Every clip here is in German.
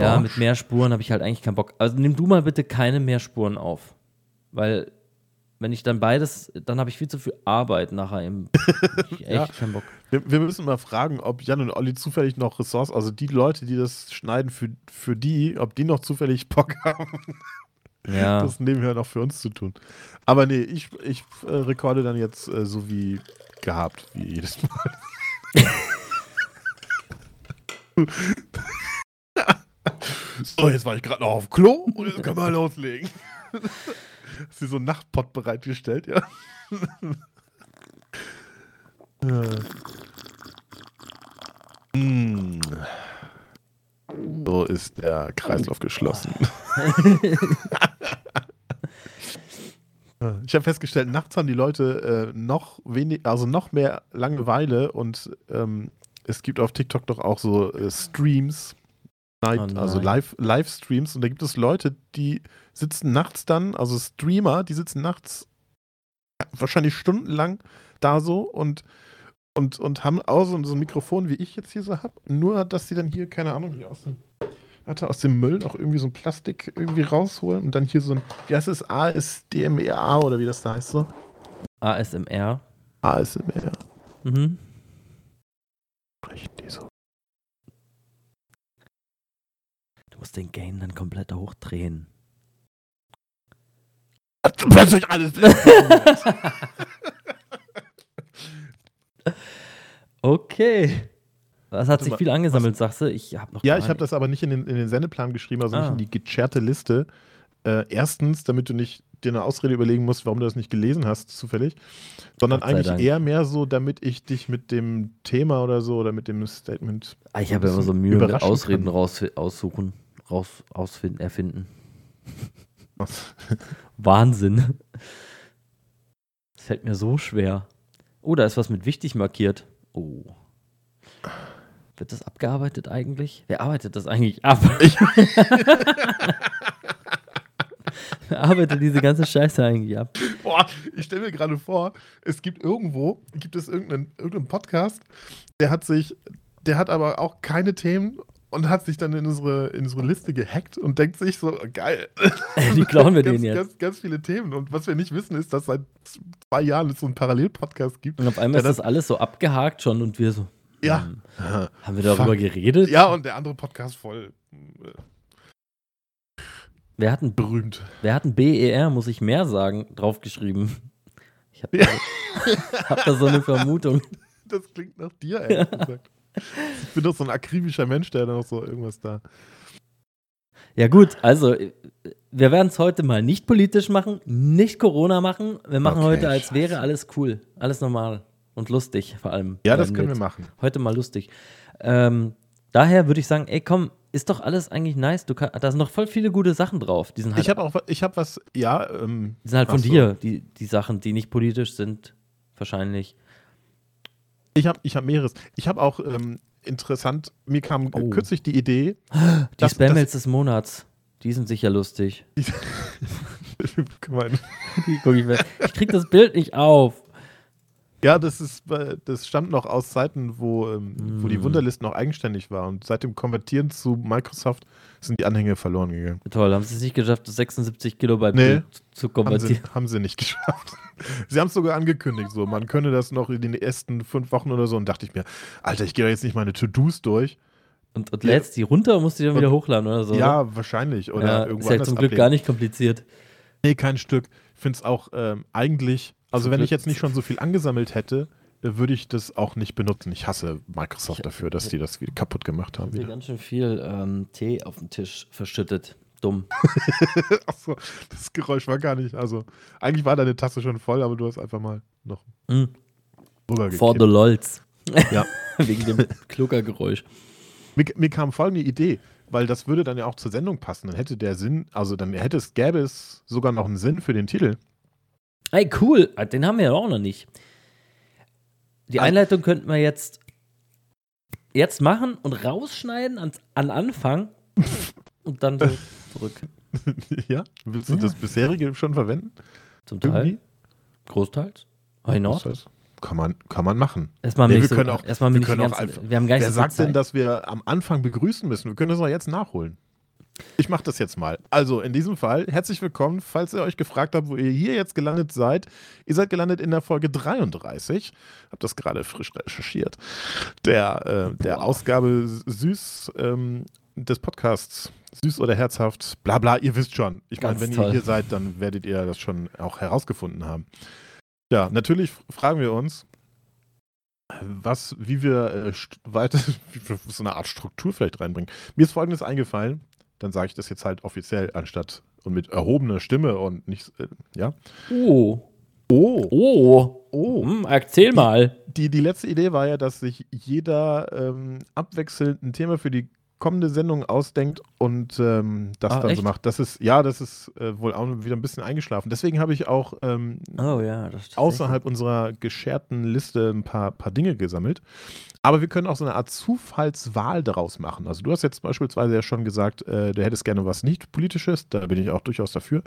Ja, Bosch. mit mehr Spuren habe ich halt eigentlich keinen Bock. Also nimm du mal bitte keine mehr Spuren auf. Weil, wenn ich dann beides, dann habe ich viel zu viel Arbeit nachher im. ich echt Ja. keinen Bock. Wir, wir müssen mal fragen, ob Jan und Olli zufällig noch Ressourcen, also die Leute, die das schneiden für, für die, ob die noch zufällig Bock haben, Ja. das nebenher noch für uns zu tun. Aber nee, ich, ich äh, rekorde dann jetzt äh, so wie gehabt, wie jedes Mal. so, jetzt war ich gerade noch auf Klo und jetzt können wir loslegen. Ist hier so ein Nachtpott bereitgestellt, ja? ja. Mm. So ist der Kreislauf geschlossen. Ich habe festgestellt, nachts haben die Leute äh, noch wenig, also noch mehr Langeweile und ähm, es gibt auf TikTok doch auch so äh, Streams, Night, Oh also. Live, Livestreams und da gibt es Leute, die sitzen nachts dann, also Streamer, die sitzen nachts wahrscheinlich stundenlang da so und und, und haben auch so, so ein Mikrofon, wie ich jetzt hier so habe, nur dass sie dann hier, keine Ahnung, hier aus dem, warte, aus dem Müll noch irgendwie so ein Plastik irgendwie rausholen und dann hier so ein, wie heißt es, ASDMEA oder wie das da heißt so? ASMR. ASMR. Mhm. Sprechen die so. Du musst den Gain dann komplett hochdrehen. Was euch alles Okay. Was hat sich viel angesammelt, sagst du? Ich habe noch Ja, ich habe nicht- das aber nicht in den, in den Sendeplan geschrieben, also nicht Ah. in die gecherte Liste. Äh, erstens, damit du nicht dir eine Ausrede überlegen musst, warum du das nicht gelesen hast, zufällig, sondern eigentlich Dank. eher mehr so, damit ich dich mit dem Thema oder so oder mit dem Statement. Ah, Ich habe immer so Mühe mit Ausreden kann. raus, aussuchen, raus, ausfinden, erfinden. Wahnsinn. Das fällt mir so schwer. Oh, da ist was mit wichtig markiert. Oh. Wird das abgearbeitet eigentlich? Wer arbeitet das eigentlich ab? Wer arbeitet diese ganze Scheiße eigentlich ab? Boah, ich stelle mir gerade vor, es gibt irgendwo, gibt es irgendeinen, irgendeinen Podcast, der hat sich, der hat aber auch keine Themen und hat sich dann in unsere, in unsere Liste gehackt und denkt sich so, geil. Die klauen wir ganz, denen jetzt. Ganz, ganz viele Themen. Und was wir nicht wissen, ist, dass seit zwei Jahren es so einen Parallelpodcast gibt. Und auf einmal Ja, ist das alles so abgehakt schon und wir so. Ja. hm, Haben wir darüber geredet? Ja, und der andere Podcast voll äh, Wer hat ein, berühmt. wer hat ein BER, muss ich mehr sagen, draufgeschrieben? Ich habe Ja. hab da so eine Vermutung. Das klingt nach dir, ehrlich gesagt. Ich bin doch so ein akribischer Mensch, der da noch so irgendwas da. Ja, gut, also äh, wir werden es heute mal nicht politisch machen, nicht Corona machen. Wir machen Okay, heute, als scheiße. wäre alles cool, alles normal und lustig vor allem. Ja, das Bleiben können wir machen. Heute mal lustig. Ähm, daher würde ich sagen, ey, komm, ist doch alles eigentlich nice. Du kann, da sind noch voll viele gute Sachen drauf. Die sind halt, Ich habe auch, ich habe was, ja, ähm, die sind halt von so. dir, die, die Sachen, die nicht politisch sind, wahrscheinlich. Ich habe ich hab mehreres. Ich habe auch ähm, interessant, mir kam Oh. kürzlich die Idee, Die Spam-Mails des Monats, die sind sicher lustig. Ich, ich krieg das Bild nicht auf. ja, das ist, äh, das stammt noch aus Zeiten, wo, ähm, wo die Mm. Wunderlist noch eigenständig war und seit dem Konvertieren zu Microsoft sind die Anhänge verloren gegangen. Toll, haben sie es nicht geschafft, das 76 Kilobyte Nee. Bild zu Haben sie, konvertieren. haben sie nicht geschafft. Sie haben es sogar angekündigt, so man könne das noch in den ersten fünf Wochen oder so und dachte ich mir, Alter, ich gehe da jetzt nicht meine To-Dos durch. Und, und Ja. lädst die runter und musst die dann wieder hochladen oder so. ja, wahrscheinlich. Oder ja, irgendwo ist ja anders zum Glück ablegen. gar nicht kompliziert. Nee, kein Stück. Ich finde es auch ähm, eigentlich, also Zum wenn Glück- ich jetzt nicht schon so viel angesammelt hätte, äh, würde ich das auch nicht benutzen. Ich hasse Microsoft Ich- dafür, dass die das kaputt gemacht haben. Hier Wieder. ganz schön viel ähm, Tee auf den Tisch verschüttet. Dumm. Achso, das Geräusch war gar nicht. Also, eigentlich war deine Tasse schon voll, aber du hast einfach mal noch Mm. For the LOLs. Ja. Wegen dem Kluckergeräusch. Mir, mir kam folgende Idee, weil das würde dann ja auch zur Sendung passen. Dann hätte der Sinn, also dann hätte es, gäbe es sogar noch einen Sinn für den Titel. Ey, cool. Ah, Den haben wir ja auch noch nicht. Die. Einleitung könnten wir jetzt, jetzt machen und rausschneiden an, an Anfang und dann so zurück. ja? Willst du Ja. das bisherige schon verwenden? Zum Teil. Großteils. Why not? Heißt, kann man, kann man machen. Erstmal Nee, wir so, können auch- erstmal wir können auch einfach- wir haben gar nicht Wer so sagt denn, Zeit. dass wir am Anfang begrüßen müssen? Wir können das doch jetzt nachholen. Ich mache das jetzt mal. Also in diesem Fall, herzlich willkommen, falls ihr euch gefragt habt, wo ihr hier jetzt gelandet seid. Ihr seid gelandet in der Folge 33. Hab das gerade frisch recherchiert. Der, äh, der. Ausgabe Süß ähm, des Podcasts. Süß oder herzhaft, bla bla, ihr wisst schon. Ich meine, wenn toll. ihr hier seid, dann werdet ihr das schon auch herausgefunden haben. Ja, natürlich fragen wir uns, was, wie wir äh, weiter, so eine Art Struktur vielleicht reinbringen. Mir ist folgendes eingefallen, dann sage ich das jetzt halt offiziell anstatt und mit erhobener Stimme und nicht, äh, ja. Oh. Oh, Oh. oh. Hm, erzähl mal. Die, die letzte Idee war ja, dass sich jeder ähm, abwechselnd ein Thema für die kommende Sendung ausdenkt und ähm, das Ah, dann so echt? macht. Das ist, ja, das ist äh, wohl auch wieder ein bisschen eingeschlafen. Deswegen habe ich auch ähm, Oh ja, außerhalb unserer gescherten Liste ein paar, paar Dinge gesammelt. Aber wir können auch so eine Art Zufallswahl daraus machen. Also du hast jetzt beispielsweise ja schon gesagt, äh, du hättest gerne was nicht politisches. Da bin ich auch durchaus dafür.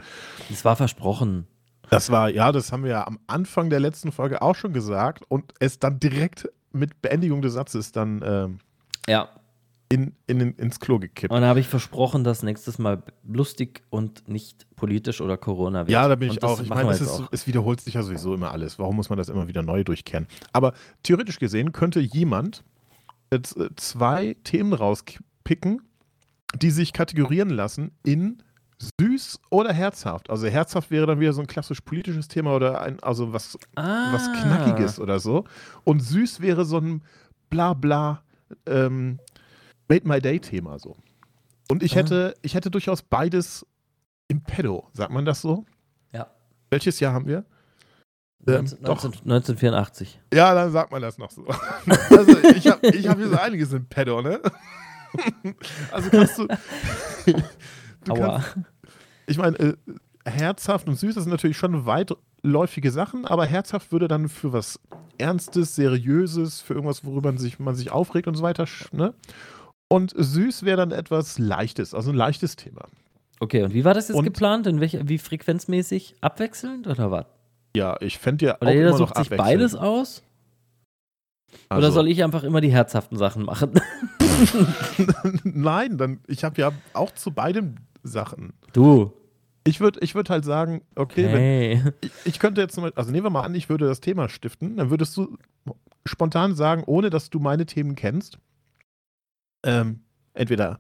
Das war versprochen. Das war, ja, das haben wir ja am Anfang der letzten Folge auch schon gesagt und es dann direkt mit Beendigung des Satzes dann ähm, Ja. In, in, ins Klo gekippt. Und dann habe ich versprochen, dass nächstes Mal lustig und nicht politisch oder Corona wird. Ja, da bin ich auch. Ich meine, es, ist, auch. es wiederholt sich ja sowieso immer alles. Warum muss man das immer wieder neu durchkehren? Aber theoretisch gesehen könnte jemand äh, zwei Themen rauspicken, die sich kategorieren lassen in süß oder herzhaft. Also herzhaft wäre dann wieder so ein klassisch politisches Thema oder ein, also was, ah. was Knackiges oder so. Und süß wäre so ein Blabla ähm, Made My Day Thema so. Und ich Ah. hätte, ich hätte durchaus beides im Pedo. Sagt man das so? Ja. Welches Jahr haben wir? Ähm, 19, doch. 19, 1984. Ja, dann sagt man das noch so. also ich habe ich hab hier so einiges im Pedo, ne? also kannst du. du Aua. kannst, ich meine, äh, herzhaft und süß das sind natürlich schon weitläufige Sachen, aber herzhaft würde dann für was Ernstes, Seriöses, für irgendwas, worüber man sich, man sich aufregt und so weiter, ne? Und süß wäre dann etwas Leichtes, also ein leichtes Thema. Okay, und wie war das jetzt Und- geplant? In welcher, wie frequenzmäßig? Abwechselnd oder was? Ja, ich fände ja Oder auch jeder immer noch sucht sich beides aus? Also, Oder soll ich einfach immer die herzhaften Sachen machen? Nein, dann ich habe ja auch zu beidem Sachen. Du. Ich würde ich würd halt sagen, okay, wenn, Hey. ich, ich könnte jetzt, zum Beispiel- also nehmen wir mal an, ich würde das Thema stiften, dann würdest du spontan sagen, ohne dass du meine Themen kennst, ähm, entweder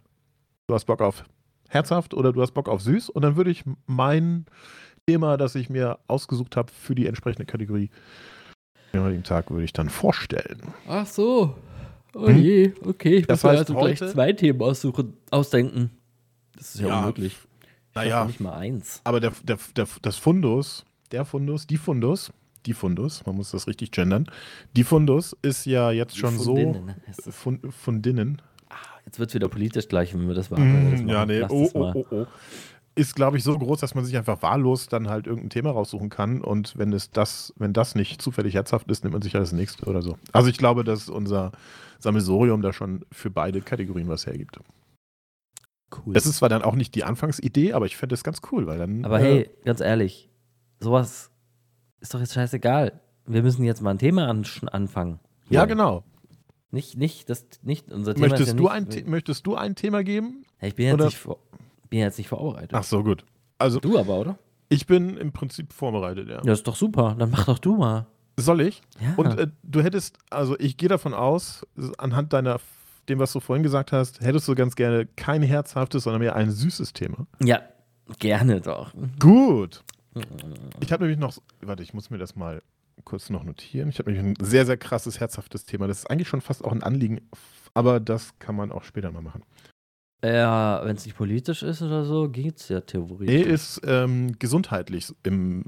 du hast Bock auf herzhaft oder du hast Bock auf süß und dann würde ich mein Thema, das ich mir ausgesucht habe für die entsprechende Kategorie, den heutigen Tag würde ich dann vorstellen. Ach so. Oh Hm? je, okay. Ich Das muss mir also gleich heute- zwei Themen aussuchen, ausdenken. Das ist ja, Ja, unmöglich. Ich naja. Nicht mal eins. Aber der, der, der, das Fundus, der Fundus, die Fundus, die Fundus, man muss das richtig gendern, die Fundus ist ja jetzt schon so Fundinnen heißt. Fun, Fundinnen. Jetzt wird es wieder politisch gleich, wenn wir das machen. wenn wir das ja, machen. nee, oh, das oh, oh, oh. Ist, glaube ich, so groß, dass man sich einfach wahllos dann halt irgendein Thema raussuchen kann und wenn es das, wenn das nicht zufällig herzhaft ist, nimmt man sich ja das nächste oder so. Also ich glaube, dass unser Sammelsorium da schon für beide Kategorien was hergibt. Cool. Das ist zwar dann auch nicht die Anfangsidee, aber ich fände das ganz cool, weil dann. Aber äh, hey, ganz ehrlich, sowas ist doch jetzt scheißegal. Wir müssen jetzt mal ein Thema anfangen. Ja, Hier. genau. Nicht, nicht, das, nicht unser Thema Möchtest, ja du nicht, ein, möchtest du ein Thema geben? Ja, Ich bin jetzt, oder- nicht vor, bin jetzt nicht vorbereitet. Ach so, gut. Also, Du aber, oder? ich bin im Prinzip vorbereitet, ja. Ja, ist doch super. Dann mach doch du mal. Soll ich? Ja. Und äh, du hättest, also ich gehe davon aus, anhand deiner, dem, was du vorhin gesagt hast, hättest du ganz gerne kein herzhaftes, sondern mehr ein süßes Thema. ja, gerne doch. Gut. Ich habe nämlich noch, warte, ich muss mir das mal kurz noch notieren. Ich habe nämlich ein sehr, sehr krasses, herzhaftes Thema. Das ist eigentlich schon fast auch ein Anliegen, aber das kann man auch später mal machen. Ja, wenn es nicht politisch ist oder so, geht's ja theoretisch. Nee, ist ähm, gesundheitlich im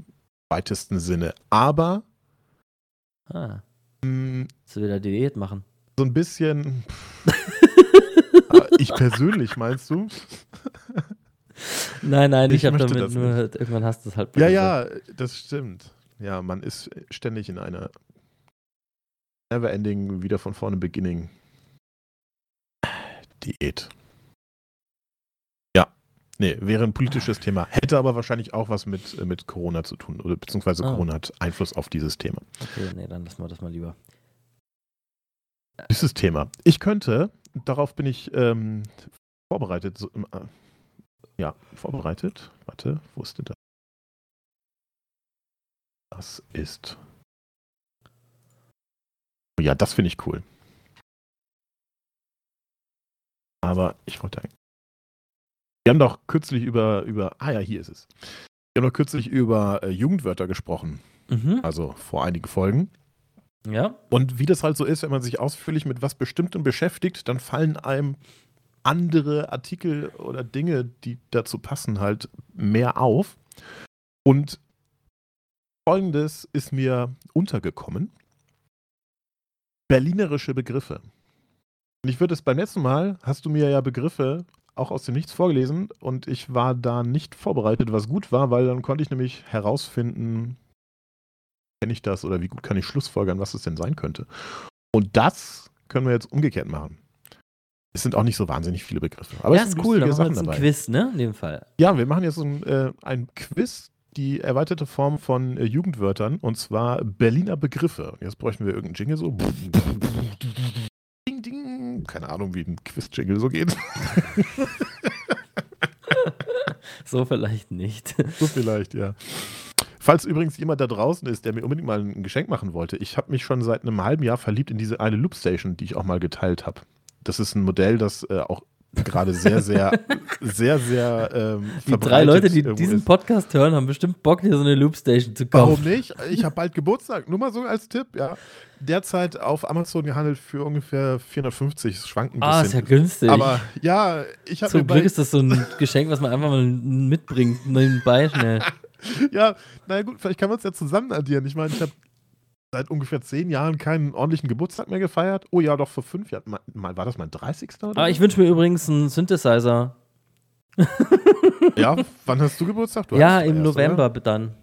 weitesten Sinne, aber ah, mh, willst du wieder Diät machen? so ein bisschen. Ich persönlich, meinst du? Nein, nein, Ich ich, habe damit nur, nicht. irgendwann hast du es halt. Ja, gesagt. ja, das stimmt. Ja, man ist ständig in einer never-ending, wieder von vorne beginning Diät. Ja, nee, wäre ein politisches Thema. Hätte aber wahrscheinlich auch was mit, äh, mit Corona zu tun. Oder beziehungsweise Ah. Corona hat Einfluss auf dieses Thema. Okay, nee, dann lassen wir das mal lieber. Dieses Thema. Ich könnte, darauf bin ich ähm, vorbereitet, so, äh, Ja, vorbereitet. Warte, wo ist denn das? Das ist. Oh Ja, das finde ich cool. Aber ich wollte eigentlich. Wir haben doch kürzlich über, über. Ah ja, hier ist es. Wir haben doch kürzlich über äh, Jugendwörter gesprochen. Mhm. Also vor einigen Folgen. Ja. Und wie das halt so ist, wenn man sich ausführlich mit was Bestimmtem beschäftigt, dann fallen einem andere Artikel oder Dinge, die dazu passen, halt mehr auf. Und folgendes ist mir untergekommen. Berlinerische Begriffe. Und ich würde es beim letzten Mal, hast du mir ja Begriffe auch aus dem Nichts vorgelesen und ich war da nicht vorbereitet, was gut war, weil dann konnte ich nämlich herausfinden, kenne ich das oder wie gut kann ich schlussfolgern, was es denn sein könnte. Und das können wir jetzt umgekehrt machen. Es sind auch nicht so wahnsinnig viele Begriffe. Aber ja, es ist cool. Da lustige machen wir jetzt ein. Quiz, ne? In dem Fall. Ja, wir machen jetzt ein, äh, ein Quiz, die erweiterte Form von äh, Jugendwörtern, und zwar Berliner Begriffe. Jetzt bräuchten wir irgendeinen Jingle so. Ding, ding. Keine Ahnung, wie ein Quiz-Jingle so geht. So vielleicht nicht. so vielleicht, ja. Falls übrigens jemand da draußen ist, der mir unbedingt mal ein Geschenk machen wollte, ich habe mich schon seit einem halben Jahr verliebt in diese eine Loopstation, die ich auch mal geteilt habe. Das ist ein Modell, das äh, auch gerade sehr, sehr, sehr, sehr ähm, Die drei Leute, die diesen. Podcast hören, haben bestimmt Bock, hier so eine Loopstation zu Warum kaufen. nicht? Ich habe bald Geburtstag. Nur mal so als Tipp, ja. Derzeit auf Amazon gehandelt für ungefähr 450. Es schwankt ein Ah, ist ja bisschen. günstig. Aber ja, ich habe Zum Glück ist das so ein Geschenk, was man einfach mal mitbringt, nebenbei schnell. ja, na gut, vielleicht kann man es ja zusammen addieren. Ich meine, ich habe seit ungefähr zehn Jahren keinen ordentlichen Geburtstag mehr gefeiert. Oh ja, doch vor fünf Jahren. Mal, war das mein 30. oder? Ah, ich wünsche mir übrigens einen Synthesizer. ja, wann hast du Geburtstag? Du ja, im erst, November Oder? dann.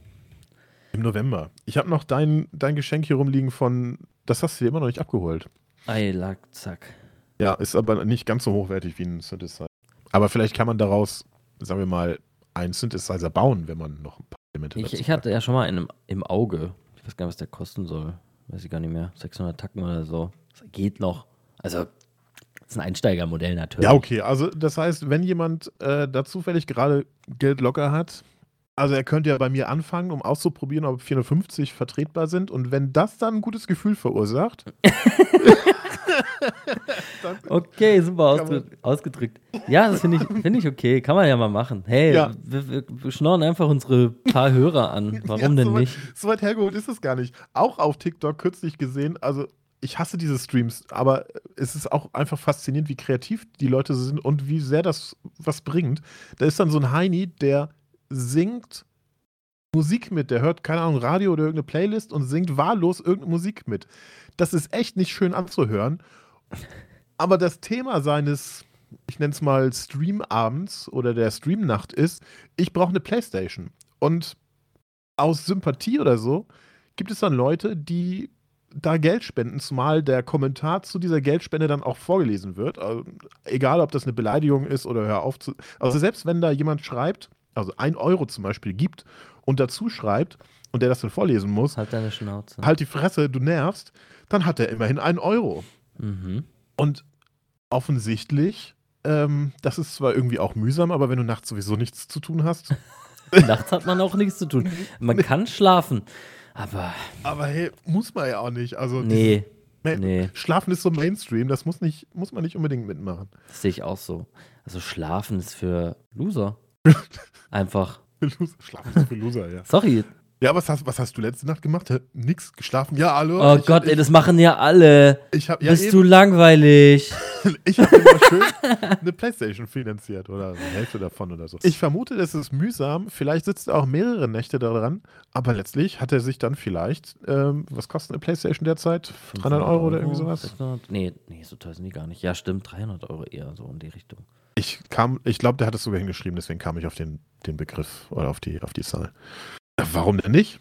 Im November. Ich habe noch dein, dein Geschenk hier rumliegen von, das hast du dir immer noch nicht abgeholt. Ei, lack, zack. Ja, ist aber nicht ganz so hochwertig wie ein Synthesizer. Aber vielleicht kann man daraus, sagen wir mal, einen Synthesizer bauen, wenn man noch ein paar Elemente Ich, ich hatte ja schon mal einen im, im Auge. Ich weiß gar nicht, was der kosten soll. Weiß ich gar nicht mehr. 600 Tacken oder so. Das geht noch. Also, das ist ein Einsteigermodell natürlich. Ja, okay. Also das heißt, wenn jemand äh, da zufällig gerade Geld locker hat, also er könnte ja bei mir anfangen, um auszuprobieren, ob 450 vertretbar sind. Und wenn das dann ein gutes Gefühl verursacht, Okay, super Kann ausge ausgedrückt. Ja, das finde ich, find ich okay. Kann man ja mal machen. Hey, Ja. wir, wir, wir schnorren einfach unsere paar Hörer an. Warum Ja, denn so weit- nicht? So weit hergeholt ist es gar nicht. Auch auf TikTok kürzlich gesehen, also ich hasse diese Streams, aber es ist auch einfach faszinierend, wie kreativ die Leute sind und wie sehr das was bringt. Da ist dann so ein Heini, der singt Musik mit, der hört, keine Ahnung, Radio oder irgendeine Playlist und singt wahllos irgendeine Musik mit. Das ist echt nicht schön anzuhören. Aber das Thema seines, ich nenne es mal Streamabends oder der Streamnacht ist, ich brauche eine Playstation. Und aus Sympathie oder so gibt es dann Leute, die da Geld spenden, zumal der Kommentar zu dieser Geldspende dann auch vorgelesen wird. Also, egal, ob das eine Beleidigung ist oder hör auf zu. Also selbst wenn da jemand schreibt, also ein Euro zum Beispiel gibt und dazu schreibt und der das dann vorlesen muss, Halt deine Schnauze. halt die Fresse, du nervst, dann hat er immerhin einen Euro. Mhm. Und offensichtlich, ähm, das ist zwar irgendwie auch mühsam, aber wenn du nachts sowieso nichts zu tun hast, Nachts hat man auch nichts zu tun. Man kann schlafen, aber aber hey, muss man ja auch nicht. Also nee, dieses- nee, Schlafen ist so Mainstream, das muss, nicht, muss man nicht unbedingt mitmachen. das sehe ich auch so. Also schlafen ist für Loser. Einfach. Schlafen ist für Loser, ja. Sorry. Ja, was hast, was hast du letzte Nacht gemacht? Nix geschlafen? Ja, hallo? Oh ich, Gott, ich, ey, das machen ja alle. Ich habe ja Bist eben, du langweilig? ich hab immer schön eine Playstation finanziert oder eine Hälfte davon oder so. Ich vermute, das ist mühsam. Vielleicht sitzt er auch mehrere Nächte daran, aber letztlich hat er sich dann vielleicht, ähm, was kostet eine Playstation derzeit? 300 Euro oder irgendwie sowas? 600? Nee, nee, so teuer sind die gar nicht. Ja, stimmt, 300 Euro eher so in die Richtung. Ich kam, ich glaube, der hat es sogar hingeschrieben, deswegen kam ich auf den, den Begriff oder auf die, auf die Zahl. Warum denn nicht?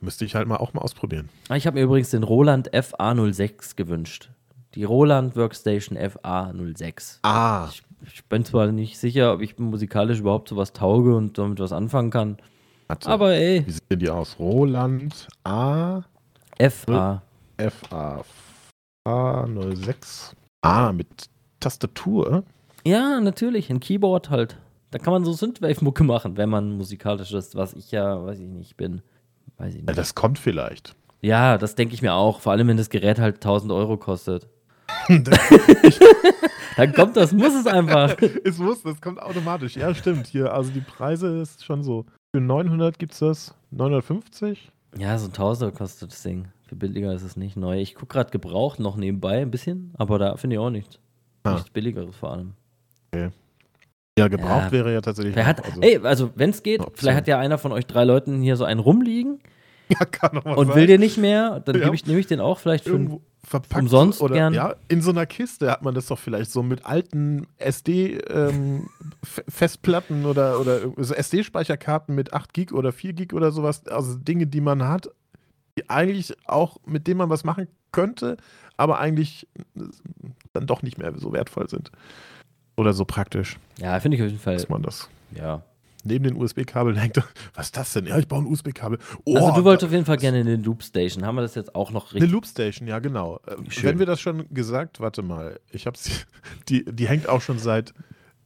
Müsste ich halt mal auch mal ausprobieren. Ah, Ich habe mir übrigens den Roland FA06 gewünscht. Die Roland Workstation FA06. Ah, Ich, ich bin zwar nicht sicher, ob ich musikalisch überhaupt sowas tauge und damit was anfangen kann, warte. aber ey, Wie sehen die aus? Roland A FA. FA A06. Ah, mit Tastatur. Ja, natürlich, ein Keyboard halt. Da kann man so Synthwave-Mucke machen, wenn man musikalisch ist, was ich ja, weiß ich nicht, bin. Weiß ich Ja, nicht. das kommt vielleicht. Ja, das denke ich mir auch. Vor allem, wenn das Gerät halt 1000 Euro kostet. Dann kommt das, muss es einfach. es muss, das kommt automatisch. Ja, stimmt. Hier, also die Preise ist schon so. Für 900 gibt's das. 950? Ja, so ein Tausender kostet das Ding. Viel billiger ist es nicht. Neu. Ich gucke gerade gebraucht noch nebenbei ein bisschen, aber da finde ich auch nichts. Ah. Nichts billigeres vor allem. Ja, gebraucht Ja. wäre ja tatsächlich. Wer hat, also, ey, also wenn es geht, vielleicht hat ja einer von euch drei Leuten hier so einen rumliegen ja, kann doch mal und sein. will den nicht mehr, dann Ja. ich, nehme ich den auch vielleicht für irgendwo verpackt umsonst oder gern. ja in so einer Kiste hat man das doch vielleicht so mit alten SD ähm, Festplatten oder oder so SD-Speicherkarten mit 8 Gig oder 4 Gig oder sowas, also Dinge, die man hat, die eigentlich auch mit denen man was machen könnte, aber eigentlich äh, dann doch nicht mehr so wertvoll sind oder so praktisch, Ja, finde ich auf jeden Fall. dass man das Ja. neben den USB-Kabeln hängt. Was ist das denn? Ja, ich baue ein USB-Kabel. Oh, Also du wolltest auf jeden Fall gerne eine Loopstation. Haben wir das jetzt auch noch Eine richtig? Loopstation, ja genau. Äh, Schön. Wenn wir das schon gesagt, warte mal, ich habe sie, die, die hängt auch schon seit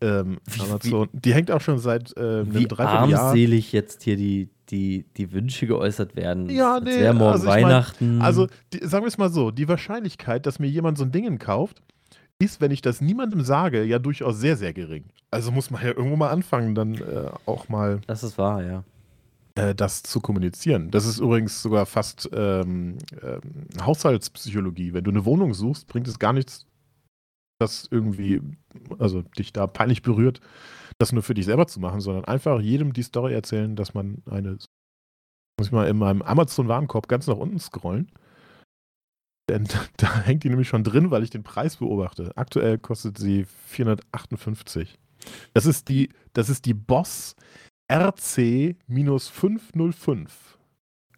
ähm, Wie- Amazon, die hängt auch schon seit ähm, einem Wie Dreivierteljahr. armselig jetzt hier die, die, die Wünsche geäußert werden. Ja, nee, wäre morgen also ich mein, Weihnachten. Also die, sagen wir es mal so, die Wahrscheinlichkeit, dass mir jemand so ein Ding kauft, ist, wenn ich das niemandem sage, ja durchaus sehr, sehr gering. Also muss man ja irgendwo mal anfangen, dann äh, auch mal das ist wahr, ja. äh, das zu kommunizieren. Das ist übrigens sogar fast ähm, ähm, Haushaltspsychologie. Wenn du eine Wohnung suchst, bringt es gar nichts, das irgendwie, also dich da peinlich berührt, das nur für dich selber zu machen, sondern einfach jedem die Story erzählen, dass man eine, muss ich mal in meinem Amazon-Warenkorb ganz nach unten scrollen. Denn da hängt die nämlich schon drin, weil ich den Preis beobachte. Aktuell kostet sie 458. Das ist die, das ist die Boss RC-505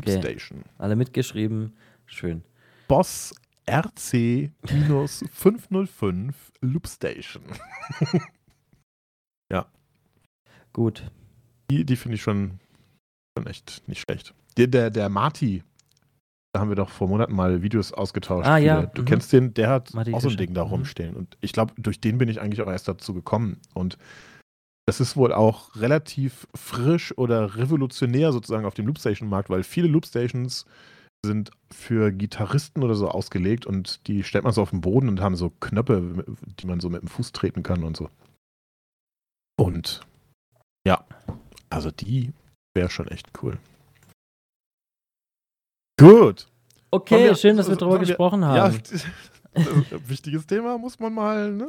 Okay. Station. Alle mitgeschrieben. Schön. Boss RC-505 Loop Station. Gut. Die, die finde ich schon, schon echt nicht schlecht. Der, der, der Marty, da haben wir doch vor Monaten mal Videos ausgetauscht. Ah, ja, Du mhm. kennst den, der hat Marty auch so ein Ding da mhm. rumstehen. Und ich glaube, durch den bin ich eigentlich auch erst dazu gekommen. Und das ist wohl auch relativ frisch oder revolutionär sozusagen auf dem Loopstation-Markt, weil viele Loopstations sind für Gitarristen oder so ausgelegt und die stellt man so auf den Boden und haben so Knöpfe, die man so mit dem Fuß treten kann und so. Und ja, also die wäre schon echt cool. Gut. Okay, wir- schön, dass wir so- drüber sollen wir- gesprochen Ja, haben. wichtiges Thema muss man mal. Ne,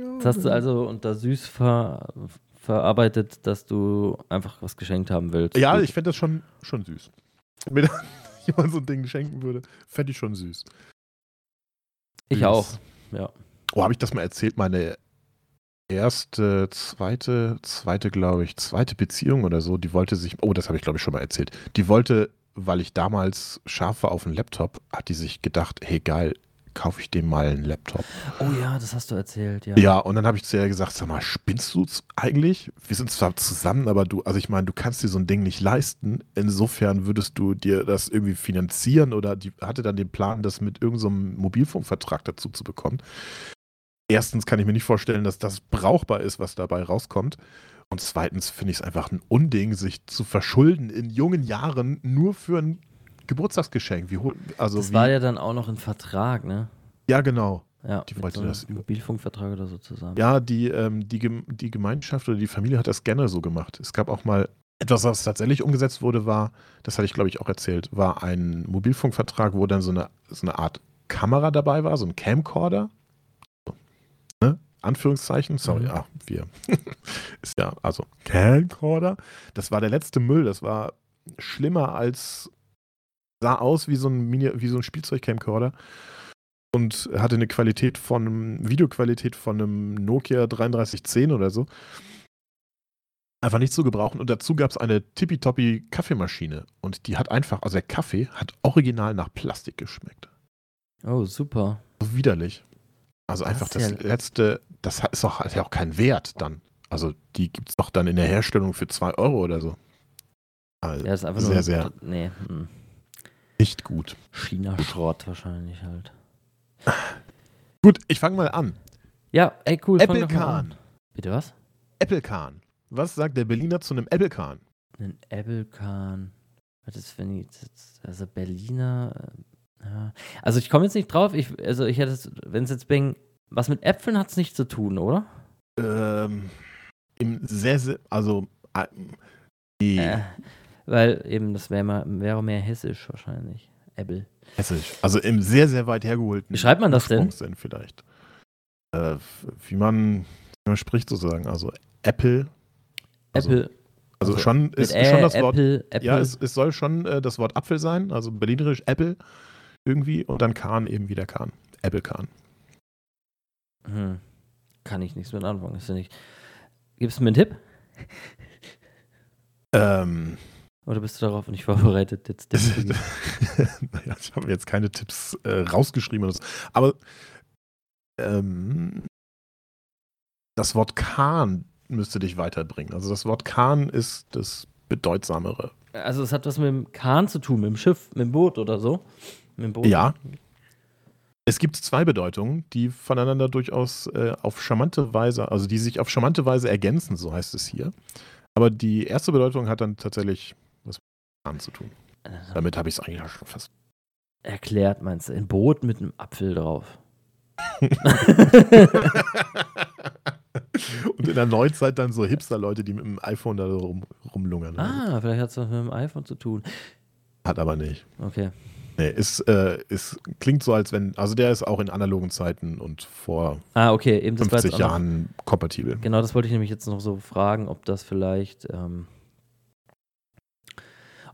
ja. Jetzt hast du also unter süß ver, verarbeitet, dass du einfach was geschenkt haben willst. Ja, Gut. ich fände das schon, schon süß. Wenn jemand so ein Ding schenken würde, fände ich schon süß. ich süß. auch. Ja. Oh, habe ich das mal erzählt? Meine erste, zweite, zweite, glaube ich, zweite Beziehung oder so, die wollte sich, oh, das habe ich glaube ich schon mal erzählt. Die wollte, weil ich damals scharf war auf dem Laptop, hat die sich gedacht, hey geil, kaufe ich dem mal einen Laptop. Oh ja, das hast du erzählt, ja. Ja, und dann habe ich zu ihr gesagt, sag mal, spinnst du eigentlich? Wir sind zwar zusammen, aber du, also ich meine, du kannst dir so ein Ding nicht leisten. Insofern würdest du dir das irgendwie finanzieren oder die hatte dann den Plan, das mit irgendeinem so Mobilfunkvertrag dazu zu bekommen. Erstens kann ich mir nicht vorstellen, dass das brauchbar ist, was dabei rauskommt. Und zweitens finde ich es einfach ein Unding, sich zu verschulden in jungen Jahren nur für ein Geburtstagsgeschenk. Wie, also das wie, war ja dann auch noch ein Vertrag, ne? ja, genau. Ja, Die wollte so das Mobilfunkvertrag oder so zusammen. Ja, die, ähm, die, die Gemeinschaft oder die Familie hat das gerne so gemacht. Es gab auch mal etwas, was tatsächlich umgesetzt wurde, war, das hatte ich glaube ich auch erzählt, war ein Mobilfunkvertrag, wo dann so eine, so eine Art Kamera dabei war, so ein Camcorder. Anführungszeichen, sorry, Mhm. ja, wir. Ist ja, also Camcorder. Das war der letzte Müll, das war schlimmer als, sah aus wie so ein, Mini, wie so ein Spielzeug-Camcorder und hatte eine Qualität von Videoqualität von einem Nokia 3310 oder so. Einfach nicht zu gebrauchen. Und dazu gab es eine tippitoppi Kaffeemaschine. Und die hat einfach, also der Kaffee hat original nach Plastik geschmeckt. Oh, super. Widerlich. Also Das einfach das ja- letzte, das ist auch, hat ja auch keinen Wert dann. Also die gibt es doch dann in der Herstellung für 2 Euro oder so. Also Ja, ist einfach sehr, nur. sehr Nee, hm. nicht gut. China-Schrott wahrscheinlich halt. Gut, ich fange mal an. Ja, ey, cool. Apple doch. Can. Bitte was? Apple Can. Was sagt der Berliner zu einem Applecahn? Ein Applecahn. Was ist, wenn ich jetzt, also Berliner, äh, ja. Also ich komme jetzt nicht drauf, ich, also ich hätte es, wenn es jetzt Bing, was mit Äpfeln hat es nicht zu tun, oder? Ähm, im sehr, sehr, also äh, die Äh, weil eben, das wäre mal, wäre mehr hessisch wahrscheinlich. Apple. hessisch, also im sehr, sehr weit hergeholten Wie schreibt man das denn? Vielleicht. Äh, wie, man, wie man spricht sozusagen, also Apple, Also, Apple. also, Also schon Mit ist Ä, schon das Wort Apple, Apple. Ja, es, es soll schon äh, das Wort Apfel sein, also berlinerisch Apple irgendwie und dann Kahn eben wieder Kahn. Apple Kahn. Hm. Kann ich nichts mit anfangen, ist ja nicht. Gibst du mir einen Tipp? Ähm, Oder bist du darauf nicht vorbereitet? Jetzt Tipps zu geben? naja, ich habe jetzt keine Tipps äh, rausgeschrieben, oder so. aber ähm, das Wort Kahn müsste dich weiterbringen. Also das Wort Kahn ist das bedeutsamere. also es hat was mit dem Kahn zu tun, mit dem Schiff, mit dem Boot oder so. Mit dem Boot. Ja. Es gibt zwei Bedeutungen, die voneinander durchaus äh, auf charmante Weise, also die sich auf charmante Weise ergänzen, so heißt es hier. Aber die erste Bedeutung hat dann tatsächlich was mit zu tun. Äh, Damit habe ich es eigentlich auch schon fast. Erklärt meinst du? Ein Boot mit einem Apfel drauf. Und in der Neuzeit dann so Hipster-Leute, die mit dem iPhone da rum, rumlungern. Ah, vielleicht hat es was mit dem iPhone zu tun. Hat aber nicht. Okay. Nee, ist, äh, ist, klingt so, als wenn, also der ist auch in analogen Zeiten und vor Ah, okay, eben das war 50 jetzt auch noch, Jahren kompatibel. Genau, das wollte ich nämlich jetzt noch so fragen, ob das vielleicht, ähm,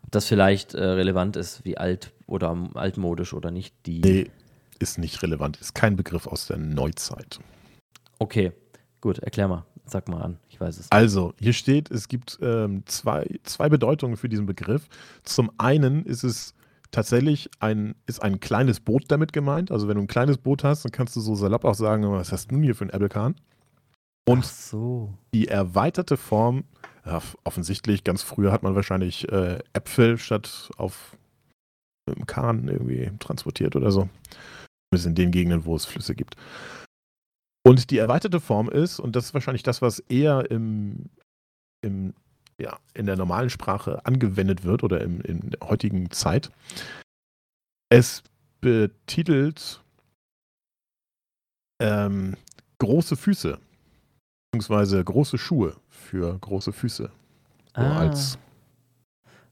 ob das vielleicht äh, relevant ist, wie alt oder altmodisch oder nicht die. Nee, ist nicht relevant. Ist kein Begriff aus der Neuzeit. Okay, gut, erklär mal. Sag mal an, ich weiß es. Also, hier steht, es gibt ähm, zwei, zwei Bedeutungen für diesen Begriff. Zum einen ist es tatsächlich ein, ist ein kleines Boot damit gemeint. Also, wenn du ein kleines Boot hast, dann kannst du so salopp auch sagen, was hast du denn hier für ein Applecahn? Und so. die erweiterte Form, ja, offensichtlich, ganz früher hat man wahrscheinlich äh, Äpfel statt auf einem Kahn irgendwie transportiert oder so. Zumindest in den Gegenden, wo es Flüsse gibt. Und die erweiterte Form ist, und das ist wahrscheinlich das, was eher im, im, ja, in der normalen Sprache angewendet wird oder im, in der heutigen Zeit, es betitelt ähm, große Füße, beziehungsweise große Schuhe für große Füße. So Ah, als,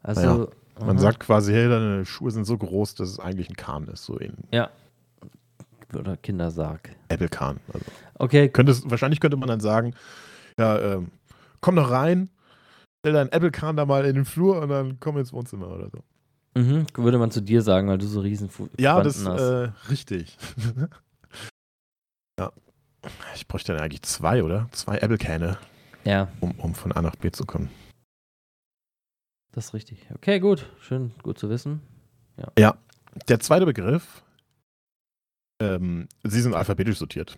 also, man aha. sagt quasi, hey, deine Schuhe sind so groß, dass es eigentlich ein Kahn ist, so in Oder Kindersarg. Apple-Kahn. Also Okay, könnte es, wahrscheinlich könnte man dann sagen, ja, ähm, komm doch rein, stell deinen Apple-Kahn da mal in den Flur und dann komm ins Wohnzimmer oder so. mhm, würde man zu dir sagen, weil du so riesen Ja, das hast. äh, richtig. ja. Ich bräuchte dann eigentlich zwei, oder? Zwei Apple-Kähne, ja, um, um von A nach B zu kommen. das ist richtig. Okay, gut. Schön, gut zu wissen. Der zweite Begriff, ähm, sie sind alphabetisch sortiert.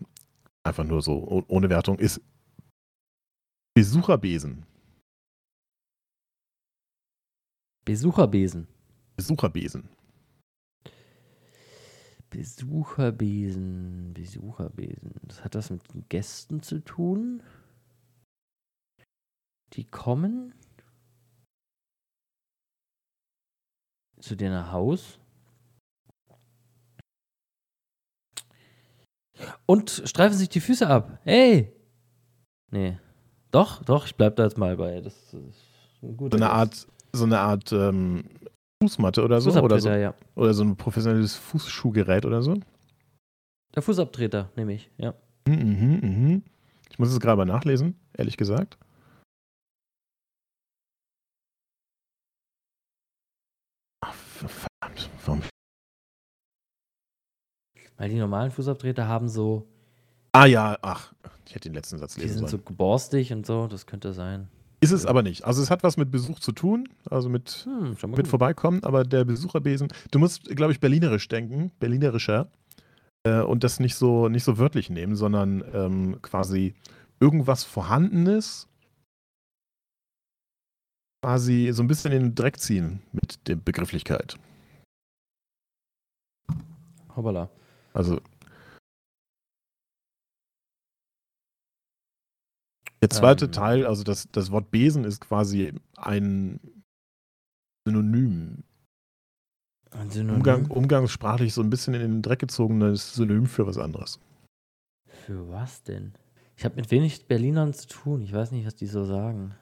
Einfach nur so, oh- ohne Wertung, ist Besucherbesen. Besucherbesen. Besucherbesen. Besucherbesen, Besucherbesen. Das hat das mit den Gästen zu tun? Die kommen zu dir nach Haus und streifen sich die Füße ab. Hey! Nee. Doch, doch, ich bleib da jetzt mal bei. Das ist ein So guter eine Guess. Art, so eine Art ähm, Fußmatte oder so. Oder so, ja. oder so ein professionelles Fußschuhgerät oder so. Der Fußabtreter, nehme ich, ja. Mhm, mhm, mhm. Ich muss es gerade mal nachlesen, ehrlich gesagt. Ach, verdammt. Warum? Weil die normalen Fußabtreter haben so, Ah ja, ach, ich hätte den letzten Satz die lesen sind so sollen. borstig und so, das könnte sein. Ist es aber nicht. Also es hat was mit Besuch zu tun, also mit, Hm, mit vorbeikommen, aber der Besucherbesen, du musst, glaube ich, berlinerisch denken, berlinerischer äh, und das nicht so, nicht so wörtlich nehmen, sondern ähm, quasi irgendwas Vorhandenes quasi so ein bisschen in den Dreck ziehen mit der Begrifflichkeit. Hoppala. Also Der zweite Ähm. Teil, also das, das Wort Besen ist quasi ein Synonym. Ein Synonym Umgang, umgangssprachlich so ein bisschen in den Dreck gezogenes Synonym für was anderes. Für was denn? Ich habe mit wenig Berlinern zu tun. Ich weiß nicht, was die so sagen.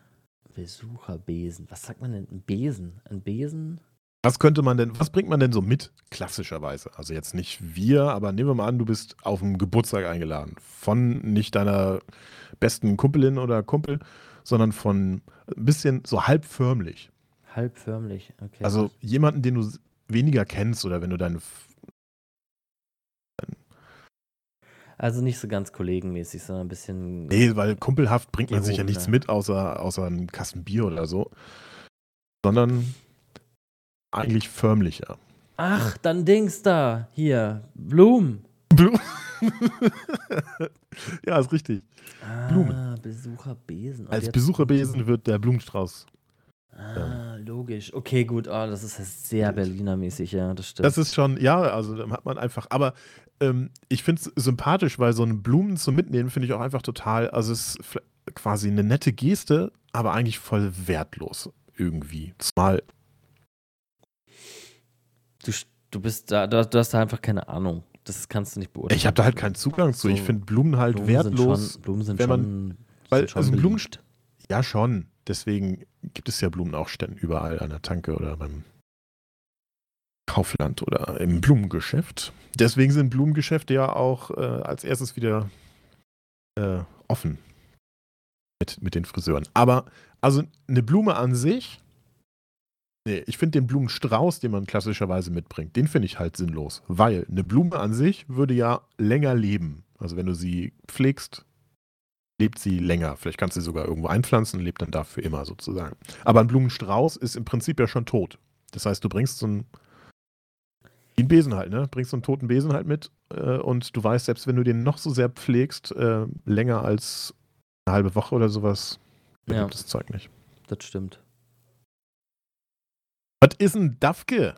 Besucherbesen. Was sagt man denn? Ein Besen? Ein Besen? Was könnte man denn, was bringt man denn so mit, klassischerweise? Also jetzt nicht wir, aber nehmen wir mal an, du bist auf einen Geburtstag eingeladen. Von nicht deiner besten Kumpelin oder Kumpel, sondern von ein bisschen so halb förmlich. Halbförmlich. Okay. Also jemanden, den du weniger kennst oder wenn du deine. Also nicht so ganz kollegenmäßig, sondern ein bisschen. Nee, weil kumpelhaft bringt man sich ja nichts mit, außer, außer einem Kasten Bier oder so. Sondern eigentlich förmlicher. Ach, dann Dings da. Hier. Blumen. ja, ist richtig. Ah, Blumen. Besucherbesen. Und Als Besucherbesen wird der Blumenstrauß. Ah, logisch. Okay, gut. Ah, das ist ja sehr Berlinermäßig, ja, das stimmt. Das ist schon, ja, also dann hat man einfach, aber ähm, ich finde es sympathisch, weil so eine Blumen zum Mitnehmen finde ich auch einfach total, also es ist quasi eine nette Geste, aber eigentlich voll wertlos irgendwie. Zumal, du, du bist da, du, hast da einfach keine Ahnung. Das kannst du nicht beurteilen. ich habe da halt keinen Zugang zu. Ich So, finde Blumen halt Blumen wertlos. Schon, Blumen sind wenn man- schon. weil- sind schon also Blumen-. Ja, schon. Deswegen gibt es ja Blumen auch ständig überall an der Tanke oder beim Kaufland oder im Blumengeschäft. Deswegen sind Blumengeschäfte ja auch äh, als erstes wieder äh, offen mit, mit den Friseuren. Aber also eine Blume an sich, nee, ich finde den Blumenstrauß, den man klassischerweise mitbringt, den finde ich halt sinnlos. Weil eine Blume an sich würde ja länger leben. Also wenn du sie pflegst, lebt sie länger. Vielleicht kannst du sie sogar irgendwo einpflanzen und lebt dann dafür immer sozusagen. Aber ein Blumenstrauß ist im Prinzip ja schon tot. Das heißt, du bringst so einen, einen Besen halt, ne? Bringst so einen toten Besen halt mit äh, und du weißt, selbst wenn du den noch so sehr pflegst, äh, länger als eine halbe Woche oder sowas, Ja. das Zeug nicht. Das stimmt. Was ist ein Dafke?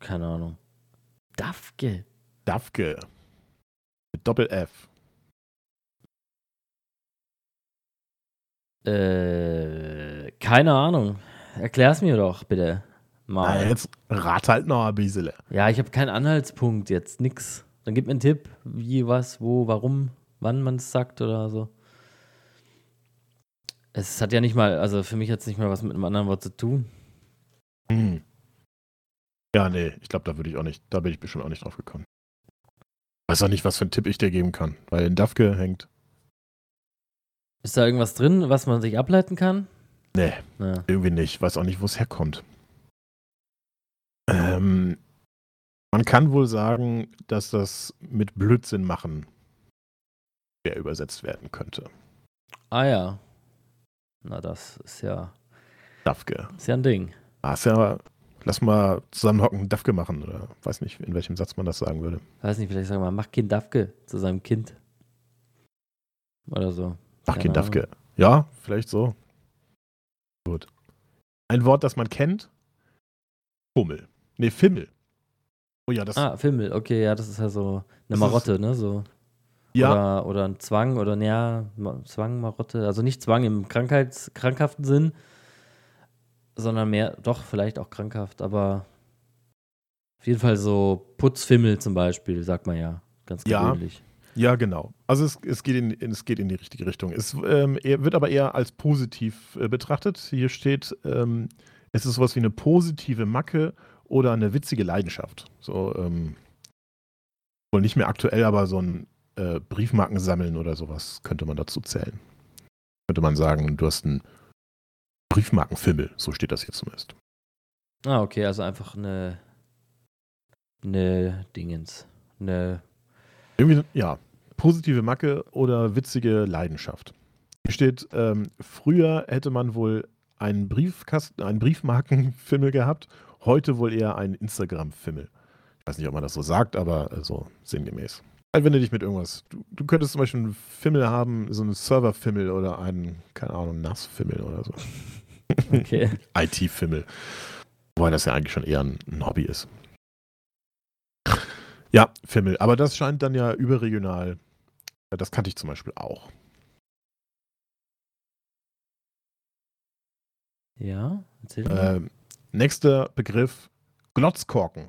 Keine Ahnung. Dafke. Dafke. Mit Doppel-F. Äh, keine Ahnung. Erklär's mir doch bitte. Na, Mal. jetzt rat halt noch ein bisschen. Ja, ich habe keinen Anhaltspunkt jetzt. Nix. Dann gib mir einen Tipp, wie, was, wo, warum, wann man es sagt oder so. Es hat ja nicht mal, also für mich hat es nicht mal was mit einem anderen Wort zu tun. Hm. Ja, nee, ich glaube, da würde ich auch nicht, da bin ich bestimmt auch nicht drauf gekommen. Weiß auch nicht, was für einen Tipp ich dir geben kann, weil in Dafke hängt. Ist da irgendwas drin, was man sich ableiten kann? Nee, Ja. irgendwie nicht. Weiß auch nicht, wo es herkommt. Ähm, man kann wohl sagen, dass das mit Blödsinn machen schwer übersetzt werden könnte. Ah ja. Na, das ist ja, Dafke. ist ja ein Ding. Ah, ist ja, lass mal zusammenhocken, Dafke machen. Oder weiß nicht, in welchem Satz man das sagen würde. Weiß nicht, vielleicht sagen wir, mach Kind Dafke zu seinem Kind. Oder so. Ach, Keine kein Dafke. Ja, vielleicht so. Gut. Ein Wort, das man kennt. Fummel. Nee, Fimmel. Oh ja, das. Ah, Fimmel, okay, ja, das ist ja so eine Das ist- Marotte, ne? So. Ja, Oder, oder ein Zwang oder ja, Zwang, Marotte. Also nicht Zwang im Krankheits krankhaften Sinn, sondern mehr, doch, vielleicht auch krankhaft, aber auf jeden Fall so Putzfimmel zum Beispiel, sagt man ja. Ganz Ja. gewöhnlich. ja, genau. Also es, es, geht in, es geht in die richtige Richtung. Es ähm, wird aber eher als positiv äh, betrachtet. Hier steht, ähm, es ist sowas wie eine positive Macke oder eine witzige Leidenschaft. So, ähm, wohl nicht mehr aktuell, aber so ein äh, Briefmarken sammeln oder sowas könnte man dazu zählen. Könnte man sagen, du hast einen Briefmarkenfimmel, so steht das hier zumindest. Ah, okay, also einfach eine, eine Dingens. Eine, Irgendwie, ja, positive Macke oder witzige Leidenschaft. Hier steht, ähm, früher hätte man wohl einen Briefkasten, einen Briefmarkenfimmel gehabt, heute wohl eher einen Instagram-Fimmel. Ich weiß nicht, ob man das so sagt, aber äh, so sinngemäß. Also wenn du dich mit irgendwas, du, du könntest zum Beispiel einen Fimmel haben, so einen Server-Fimmel oder einen, keine Ahnung, Nass-Fimmel oder so. okay. IT-Fimmel. Wobei das ja eigentlich schon eher ein, ein Hobby ist. Ja, Fimmel. Aber das scheint dann ja überregional Das kannte ich zum Beispiel auch. Ja, erzähl mal. Ähm, nächster Begriff: Glotzkorken.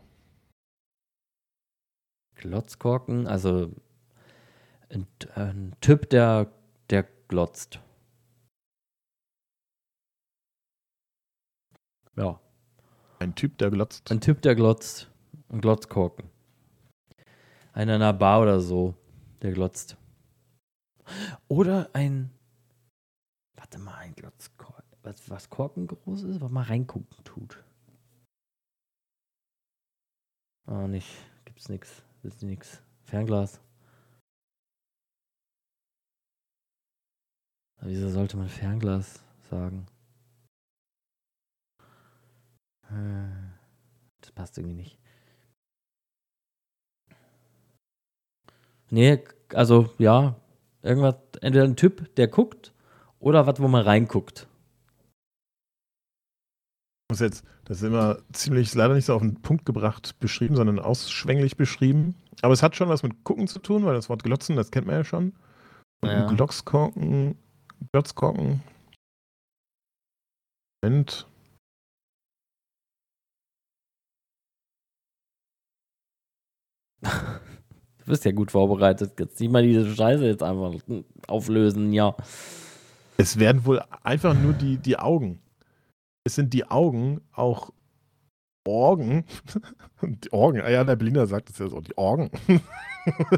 Glotzkorken, also ein, ein Typ, der, der glotzt. Ja, Ein Typ, der glotzt. ein Typ, der glotzt. Ein Glotzkorken. Einer in einer Bar oder so, der glotzt. Oder ein. Warte mal, ein Glotzkorken. Was, was Korken groß ist, was mal reingucken tut. Ah, nicht. Gibt's nix. Ist nix. Fernglas. Wieso sollte man Fernglas sagen? Hm, Das passt irgendwie nicht. Nee, also ja, irgendwas, entweder ein Typ, der guckt, oder was, wo man reinguckt. muss jetzt, das ist immer ziemlich, ist leider nicht so auf den Punkt gebracht beschrieben, sondern ausschwänglich beschrieben. Aber es hat schon was mit Gucken zu tun, weil das Wort Glotzen, das kennt man ja schon. Und Ja. ein Glotzkorken, Glotzkorken. Moment. Du bist ja gut vorbereitet. Jetzt nicht mal diese Scheiße jetzt einfach auflösen, ja. Es werden wohl einfach nur die, die Augen. Es sind die Augen auch Orgen. die Orgen, ah ja, der Berliner sagt es ja so, die Orgen.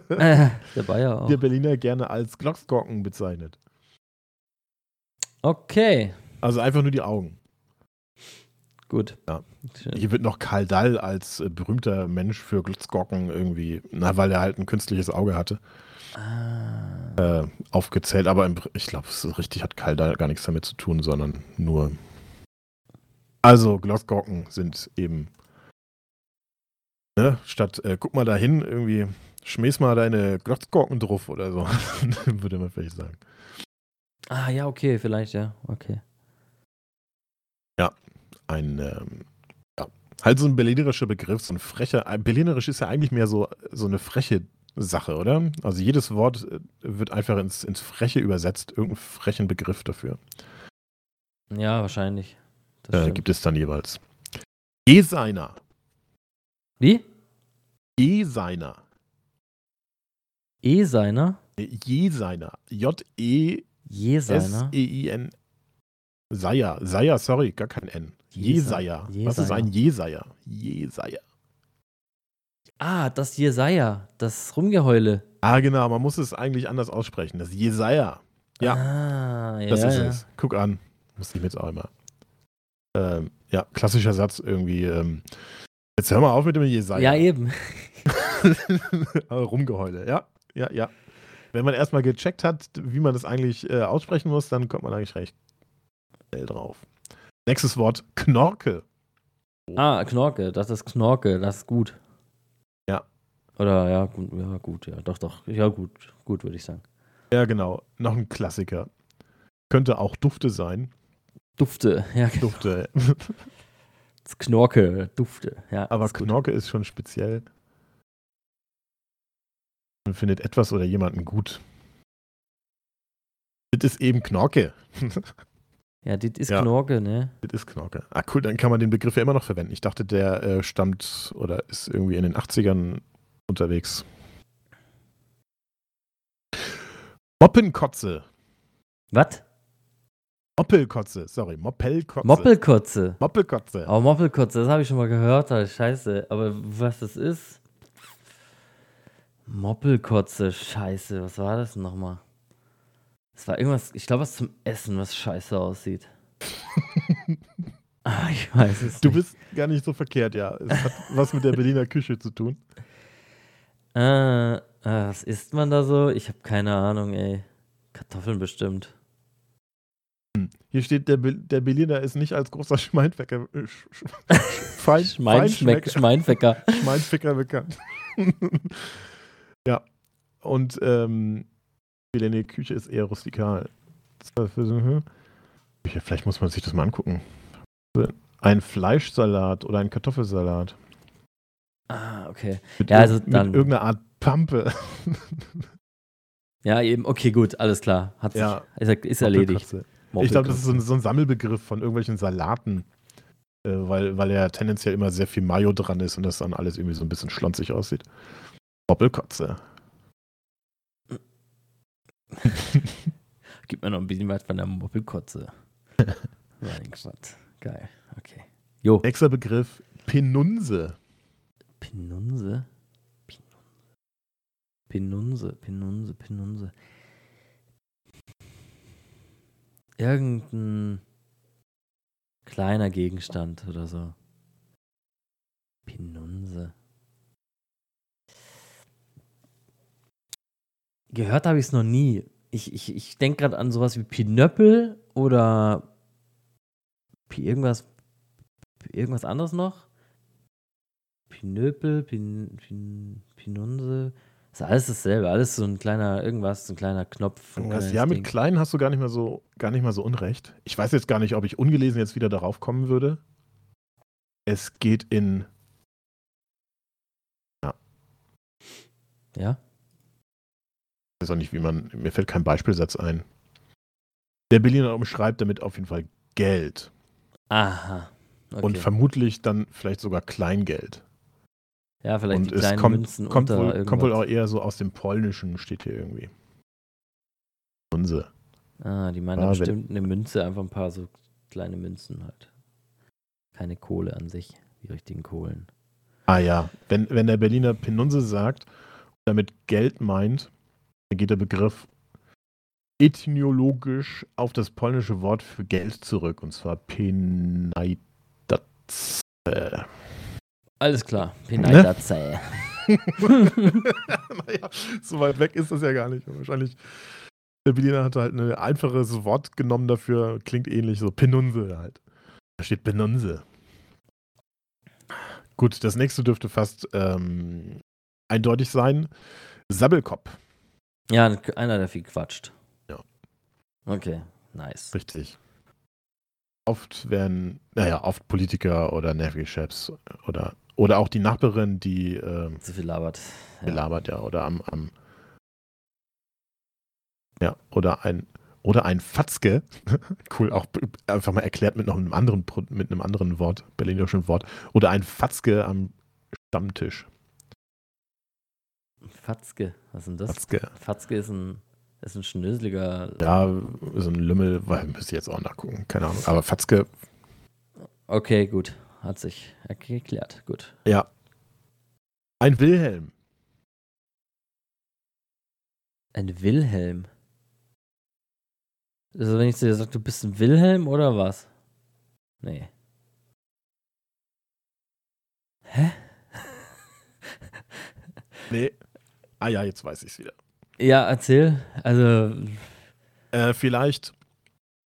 Äh, der Bayer auch. Der Berliner gerne als Glotzkorken bezeichnet. Okay, Also einfach nur die Augen. gut. Ja. Hier wird noch Karl Dall als äh, berühmter Mensch für Glotzkorken irgendwie, na, weil er halt ein künstliches Auge hatte, Ah, äh, aufgezählt. Aber im, ich glaube, so richtig hat Karl Dall gar nichts damit zu tun, sondern nur. Also, Glotzkorken sind eben. Ne, statt, äh, guck mal dahin, irgendwie, schmäß mal deine Glotzkorken drauf oder so, würde man vielleicht sagen. ah, ja, okay, vielleicht, ja. Okay. ein, ähm, ja, halt so ein berlinerischer Begriff, so ein frecher, ein berlinerisch ist ja eigentlich mehr so, so eine freche Sache, oder? Also jedes Wort äh, wird einfach ins, ins Freche übersetzt, irgendeinen frechen Begriff dafür Ja, wahrscheinlich. Äh, gibt es dann jeweils. E-Seiner, Wie? E-Seiner, E-Seiner? äh, Je-Seiner, J-E-S-E-I-N, Je-Seiner? Seier, Seier, sorry, gar kein N. Jeseier. Jeseier. Was ist ein Jeseier? Jeseier. Ah, das Jesaja, das Rumgeheule. Ah, genau, man muss es eigentlich anders aussprechen. Das Jesaja. Ja. Ah, ja, Das ist ja. es. Guck an. Muss ich mir jetzt auch immer. Ähm, ja, klassischer Satz irgendwie. Ähm, jetzt hör mal auf mit dem Jesaja. Ja, eben. Rumgeheule. Ja, ja, ja. Wenn man erstmal gecheckt hat, wie man das eigentlich äh, aussprechen muss, dann kommt man eigentlich recht schnell drauf. Nächstes Wort: Knorke. Ah, Knorke, das ist Knorke, das ist gut. Ja. Oder ja, gut, ja, gut, ja, doch, doch. Ja, gut, gut, würde ich sagen. Ja, genau. Noch ein Klassiker. Könnte auch Dufte sein. Dufte, ja, genau. Dufte. Das Knorke, Dufte, ja. Aber ist gut. Knorke ist schon speziell. Man findet etwas oder jemanden gut. Das ist eben Knorke. Ja, das ist Ja. Knorke, ne? Das ist Knorke. Ah, cool, dann kann man den Begriff ja immer noch verwenden. Ich dachte, der äh, stammt oder ist irgendwie in den 80ern unterwegs. Moppenkotze. Was? Moppelkotze, sorry, Moppelkotze. Moppelkotze. Moppelkotze. Oh, Moppelkotze, das habe ich schon mal gehört, Alter, scheiße. Aber was das ist? Moppelkotze, scheiße. Was war das nochmal? Das war irgendwas, ich glaube, was zum Essen, was scheiße aussieht. ah, ich weiß es Du nicht. bist gar nicht so verkehrt, ja. Es hat was mit der Berliner Küche zu tun. Äh, äh, was isst man da so? Ich habe keine Ahnung, ey. Kartoffeln bestimmt. Hier steht, der, Be der Berliner ist nicht als großer Schmeinfecker, äh, Sch- Sch- Fein, Feinschmecker- Schmeinfecker. Schmeinficker bekannt. ja. Und ähm, Berliner Küche ist eher rustikal. Hm. Vielleicht muss man sich das mal angucken. Ein Fleischsalat oder ein Kartoffelsalat. Ah, okay. Mit, Ja, also irg- mit dann- irgendeiner Art Pampe. Ja, eben, okay, gut, alles klar. Hat sich, Ja, ist, ist erledigt. Moppelkotze. Ich glaube, das ist so ein, so ein Sammelbegriff von irgendwelchen Salaten, äh, weil, weil ja tendenziell immer sehr viel Mayo dran ist und das dann alles irgendwie so ein bisschen schlonzig aussieht. Moppelkotze. Gib mir noch ein bisschen was von der Moppelkotze. mein Gott. Geil. Okay. Jo. Nächster Begriff, Penunse. Pinunse? Pinunse, Pinunse, Pinunse. Irgendein kleiner Gegenstand oder so. Pinunse. Gehört habe ich es noch nie. Ich, ich, ich denke gerade an sowas wie Pinöppel oder irgendwas, irgendwas anderes noch. Pinöpel, Pin, Pin, Pinunse. Ist alles dasselbe, alles so ein kleiner, irgendwas, so ein kleiner Knopf. ein kleines ja, mit Ding. klein hast du gar nicht mehr so, gar nicht mal so unrecht. Ich weiß jetzt gar nicht, ob ich ungelesen jetzt wieder darauf kommen würde. Es geht in Ja? Ich weiß auch nicht, wie man, mir fällt kein Beispielsatz ein. Der Berliner umschreibt damit auf jeden Fall Geld Aha. Okay. und vermutlich dann vielleicht sogar Kleingeld. Ja, vielleicht und die es kleinen kommt, Münzen kommt, unter wohl, kommt wohl auch eher so aus dem Polnischen, steht hier irgendwie. Unse. Ah, die meinen Ah, wenn- bestimmt eine Münze, einfach ein paar so kleine Münzen halt. Keine Kohle an sich, die richtigen Kohlen. Ah ja, wenn, wenn der Berliner Penunse sagt, damit Geld meint, dann geht der Begriff etymologisch auf das polnische Wort für Geld zurück, und zwar Penaidace. Alles klar, Ne? Penaidace. naja, so weit weg ist das ja gar nicht. Wahrscheinlich, der Berliner hat halt ein einfaches Wort genommen dafür, klingt ähnlich, so Penunse halt. Da steht Penunse. Gut, das nächste dürfte fast ähm, eindeutig sein. Sabbelkopf. Ja, einer, der viel quatscht. Ja. Okay, nice. Richtig. Oft werden, naja, oft Politiker oder nervige Chefs oder, oder auch die Nachbarin, die ähm, Zu viel labert. Ja. gelabert, ja, oder am, am ja, oder ein oder ein Fatzke, cool, auch einfach mal erklärt mit noch einem anderen mit einem anderen Wort, berlinischen Wort, oder ein Fatzke am Stammtisch. Fatzke, was ist denn das? Fatzke, Fatzke ist ein, ist ein schnöseliger. ja, so ein Lümmel, weil müsste ich jetzt auch nachgucken, keine Ahnung, aber Fatzke, Okay, gut. Hat sich geklärt. Gut. ja. Ein Wilhelm, Ein Wilhelm. Also wenn ich zu dir sage, du bist ein Wilhelm oder was? Nee. Hä? nee, ah ja, jetzt weiß ich es wieder. Ja, erzähl. Also, Äh, vielleicht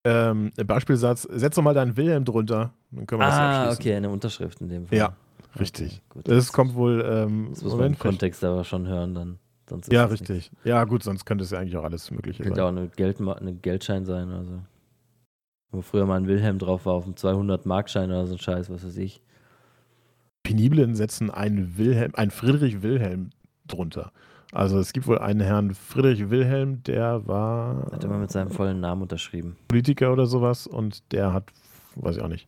ähm, Beispielsatz, setz doch mal deinen Wilhelm drunter, dann können wir das ah, abschließen. okay, eine Unterschrift in dem Fall. Ja, richtig. Okay. Das kommt wohl, ähm, Das muss man im Kontext aber schon hören, dann. Sonst Ja, das richtig. Ja, gut, sonst könnte es ja eigentlich auch alles Mögliche Könnte sein. auch eine, Geld, eine Geldschein sein oder so. Wo früher mal ein Wilhelm drauf war auf einem 200-Markschein oder so ein Scheiß, was weiß ich. Peniblen setzen einen Wilhelm, einen Friedrich Wilhelm drunter. Also es gibt wohl einen Herrn Friedrich Wilhelm, der war Hat immer mit seinem vollen Namen unterschrieben. Politiker oder sowas und der hat, weiß ich auch nicht,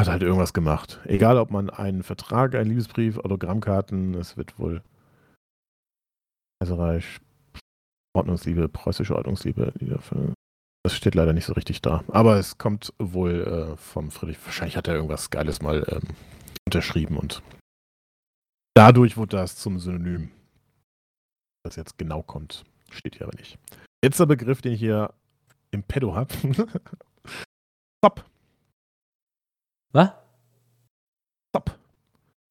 hat halt irgendwas gemacht. Egal, ob man einen Vertrag, einen Liebesbrief, Autogrammkarten, es wird wohl Kaiserreich, Ordnungsliebe, preußische Ordnungsliebe, das steht leider nicht so richtig da. Aber es kommt wohl äh, vom Friedrich, wahrscheinlich hat er irgendwas Geiles mal ähm, unterschrieben und dadurch wurde das zum Synonym. Was jetzt genau kommt, steht hier aber nicht. Letzter Begriff, den ich hier im Pedo habe. Top. Was? Zop.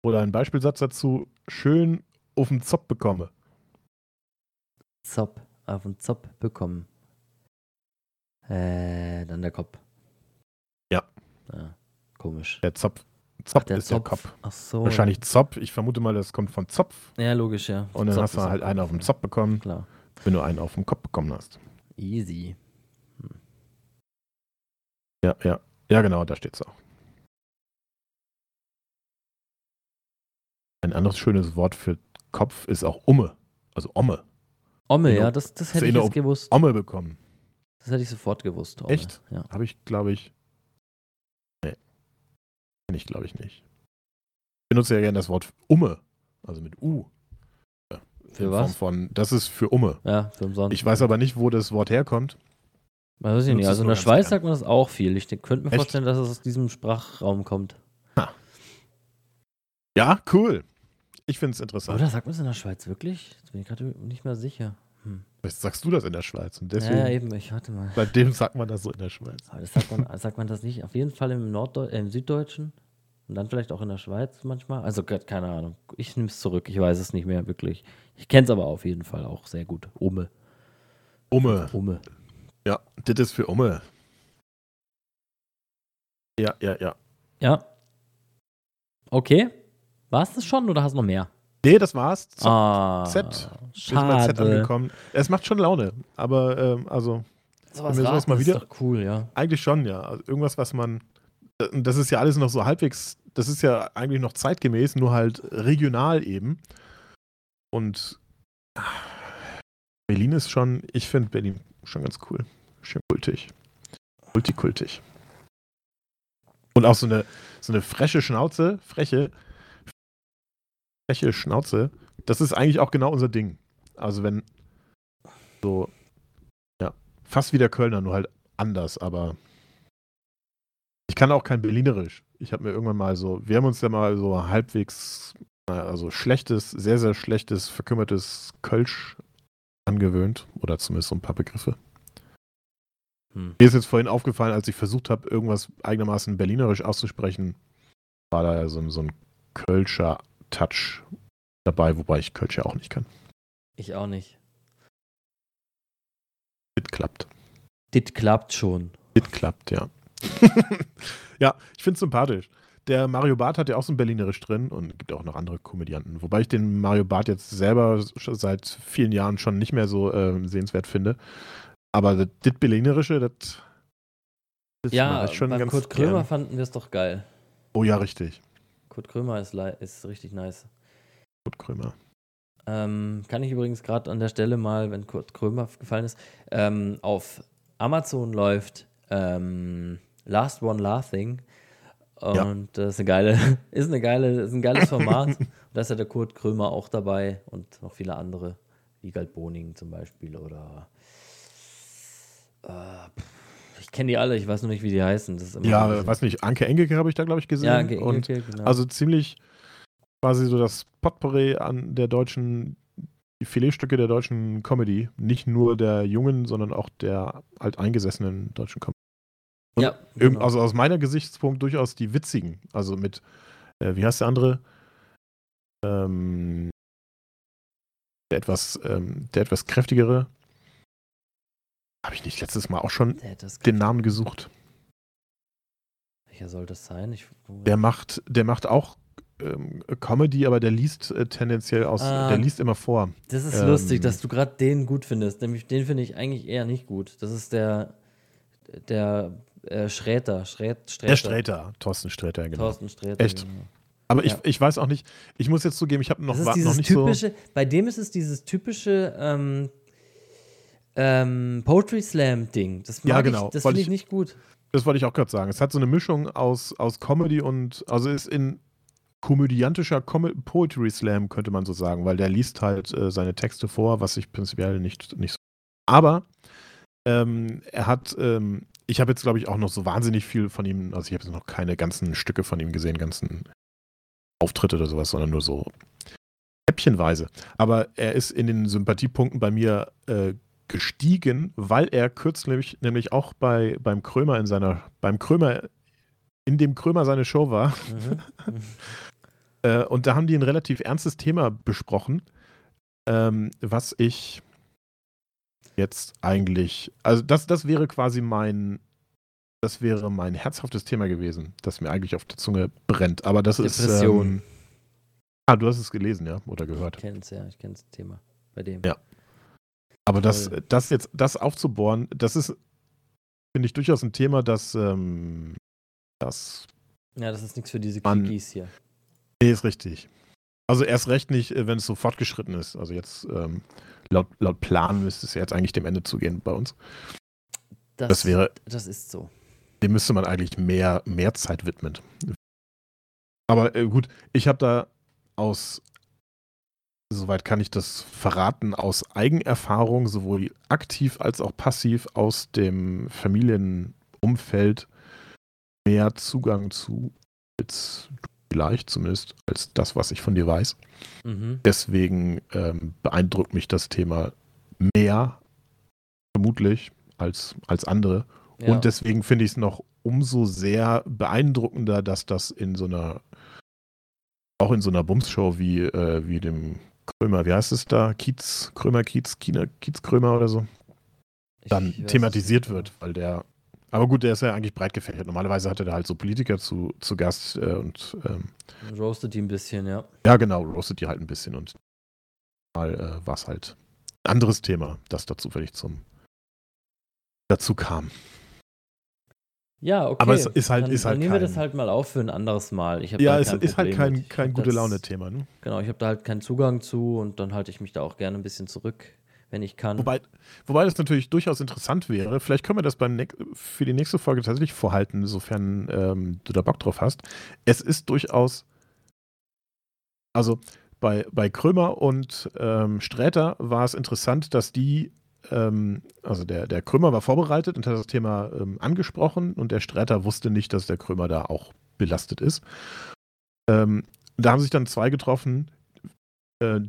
Oder ein Beispielsatz dazu, schön auf den Zopf bekomme. Zop, auf den Zop bekommen. Äh, dann der Kopf. Ja. ja komisch. Der Zopf, Zopf Ach, der ist der Zopf. Kopf. Ach so. Wahrscheinlich Zopf. Ich vermute mal, das kommt von Zopf. Ja, logisch, ja. Und dann Zopf hast du halt einen auf dem Kopf, Zopf bekommen. Klar. wenn du einen auf dem Kopf bekommen hast. Easy. Ja, ja. Ja, genau, da steht's auch. Ein anderes schönes Wort für Kopf ist auch Umme. Also Omme. Omme, Genau. ja, das, das hätte ich jetzt gewusst. Omme bekommen. Das hätte ich sofort gewusst. Omme. Echt? Ja. Habe ich, glaube ich. Nee. Kenn ich, glaube ich, nicht. Ich benutze ja gerne das Wort Umme. Also mit U. Für in was? Form von, das ist für Umme. Ja, für umsonst. Ich weiß aber nicht, wo das Wort herkommt. Weiß ich nicht. Also in der Schweiz gern. sagt man das auch viel. Ich könnte mir Echt? vorstellen, dass es aus diesem Sprachraum kommt. Ja, cool. Ich finde es interessant. Oder sagt man es in der Schweiz wirklich? Jetzt bin ich gerade nicht mehr sicher. Hm. Vielleicht sagst du das in der Schweiz. Und deswegen, Ja, ja, eben. Ich warte mal. seitdem sagt man das so in der Schweiz. Aber das sagt, man, sagt man das nicht? Auf jeden Fall im, Norddeu äh, im Süddeutschen. Und dann vielleicht auch in der Schweiz manchmal. Also ke- keine Ahnung. Ich nehme es zurück. Ich weiß es nicht mehr wirklich. Ich kenne es aber auf jeden Fall auch sehr gut. Umme. Umme. Umme. Ja, das ist für Umme. Ja, ja, ja. Ja. Okay. War es das schon oder hast du noch mehr? Nee, das war's. Z ah, Z. Bei Z schade. angekommen. Es macht schon Laune. Aber, ähm, also, wir sowas raten mal ist wieder- doch cool, ja. eigentlich schon, ja. Also irgendwas, was man. Das ist ja alles noch so halbwegs. Das ist ja eigentlich noch zeitgemäß, nur halt regional eben. Und Berlin ist schon. Ich finde Berlin schon ganz cool. Schön kultig. Multikultig. Und auch so eine, so eine freche Schnauze, freche, freche Schnauze, das ist eigentlich auch genau unser Ding. Also wenn so, ja, fast wie der Kölner, nur halt anders, aber ich kann auch kein Berlinerisch. Ich habe mir irgendwann mal so, wir haben uns ja mal so halbwegs, also schlechtes, sehr, sehr schlechtes, verkümmertes Kölsch angewöhnt oder zumindest so ein paar Begriffe. Hm. Mir ist jetzt vorhin aufgefallen, als ich versucht habe, irgendwas eigenermaßen berlinerisch auszusprechen, war da so, ein- so ein Kölscher Touch dabei, wobei ich Kölsch ja auch nicht kann. Ich auch nicht. It klappt. Das klappt schon. It klappt, ja. ja, ich finde es sympathisch. Der Mario Barth hat ja auch so ein Berlinerisch drin und gibt auch noch andere Komödianten. Wobei ich den Mario Barth jetzt selber seit vielen Jahren schon nicht mehr so ähm, sehenswert finde. Aber das das Berlinerische, das, das Ja, schon beim ganz Kurt Krömer gern. fanden wir es doch geil. Oh ja, richtig. Kurt Krömer ist, ist richtig nice. Kurt Krömer. Ähm, kann ich übrigens gerade an der Stelle mal, wenn Kurt Krömer gefallen ist, ähm, auf Amazon läuft ähm, Last One Laughing. Ja. Und das ist eine geile, ist eine geile, ist ein geiles Format. Und da ist ja der Kurt Krömer auch dabei und noch viele andere, wie Galt Boning zum Beispiel oder äh, ich kenne die alle, ich weiß nur nicht, wie die heißen. Ja, weiß nicht, Anke Engelke habe ich da, glaube ich, gesehen. ja, Anke und Engelke, genau. Also ziemlich quasi so das Potpourri an der deutschen, die Filetstücke der deutschen Comedy. Nicht nur der jungen, sondern auch der alteingesessenen deutschen Comedy. Und ja, genau. Also aus meiner Gesichtspunkt durchaus die witzigen. Also mit, äh, wie heißt der andere? Ähm, der etwas, ähm, der etwas kräftigere. Habe ich nicht letztes Mal auch schon das den Namen gesucht. Welcher soll das sein? Ich, Der macht, der macht auch ähm, Comedy, aber der liest äh, tendenziell aus, Ah. der liest immer vor. Das ist Ähm, lustig, dass du gerade den gut findest. Nämlich den finde ich eigentlich eher nicht gut. Das ist der, der äh, Schräter, Schrät, Sträter. Der Sträter, Thorsten Sträter, genau. Thorsten Sträter. Echt? genau. Aber ich, Ja. ich weiß auch nicht, ich muss jetzt zugeben, ich habe noch, Das ist wa- noch nicht typische, bei dem ist es dieses typische ähm, ähm, Poetry Slam Ding. Das mag Ja, genau. ich, das finde ich ich- nicht gut. das wollte ich auch gerade sagen. Es hat so eine Mischung aus, aus Comedy und, also ist in komödiantischer Com Poetry Slam, könnte man so sagen, weil der liest halt äh, seine Texte vor, was ich prinzipiell nicht, nicht so. Aber ähm, er hat, ähm, ich habe jetzt, glaube ich, auch noch so wahnsinnig viel von ihm, also ich habe jetzt noch keine ganzen Stücke von ihm gesehen, ganzen Auftritte oder sowas, sondern nur so häppchenweise. Aber er ist in den Sympathiepunkten bei mir äh, gestiegen, weil er kürzlich nämlich auch bei, beim Krömer in seiner, beim Krömer, in dem Krömer seine Show war. Mhm. Äh, und da haben die ein relativ ernstes Thema besprochen, ähm, was ich jetzt eigentlich, also das, das wäre quasi mein, das wäre mein herzhaftes Thema gewesen, das mir eigentlich auf der Zunge brennt. Aber das Depression. ist. Ähm, ah, du hast es gelesen, ja, oder gehört. Ich kenne es ja, ich kenne das Thema bei dem. Ja. Aber das, das jetzt, das aufzubohren, das ist, finde ich, durchaus ein Thema, das, ähm, das, Ja, das ist nichts für diese. Quickies hier. nee, ist richtig. Also erst recht nicht, äh, wenn es so fortgeschritten ist. Also jetzt ähm, laut, laut Plan müsste es jetzt eigentlich dem Ende zugehen bei uns. Das, Das wäre, das ist so. dem müsste man eigentlich mehr, mehr Zeit widmen. Aber äh, gut, ich habe da aus, soweit kann ich das verraten, aus Eigenerfahrung, sowohl aktiv als auch passiv aus dem Familienumfeld mehr Zugang zu, jetzt vielleicht zumindest, als das, was ich von dir weiß. Mhm. Deswegen ähm, beeindruckt mich das Thema mehr, vermutlich, als, als andere. Ja. Und deswegen finde ich es noch umso sehr beeindruckender, dass das in so einer, auch in so einer Bumsshow wie, äh, wie dem Krömer, wie heißt es da? Kiez, Krömer, Kiez, Kina, Kiez, Krömer oder so, dann thematisiert wird, weil der, aber gut, der ist ja eigentlich breit gefächert. Normalerweise hatte der halt so Politiker zu, zu Gast äh, und ähm, Roastet die ein bisschen, ja. ja, genau, roastet die halt ein bisschen und mal äh, war es halt ein anderes Thema, das da zufällig zum dazu kam. Ja, okay. Aber es ist halt- dann, ist halt dann nehmen wir kein- das halt mal auf für ein anderes Mal. Ich Ja, da es ist halt kein, mit. Kein gute Laune-Thema. Ne? Genau, ich habe da halt keinen Zugang zu und dann halte ich mich da auch gerne ein bisschen zurück, wenn ich kann. Wobei, wobei das natürlich durchaus interessant wäre. Vielleicht können wir das beim für die nächste Folge tatsächlich vorhalten, sofern ähm, du da Bock drauf hast. Es ist durchaus, also bei, bei Krömer und ähm, Sträter war es interessant, dass die, ähm, also der, der Krömer war vorbereitet und hat das Thema ähm, angesprochen und der Sträter wusste nicht, dass der Krömer da auch belastet ist. Ähm, da haben sich dann zwei getroffen, äh,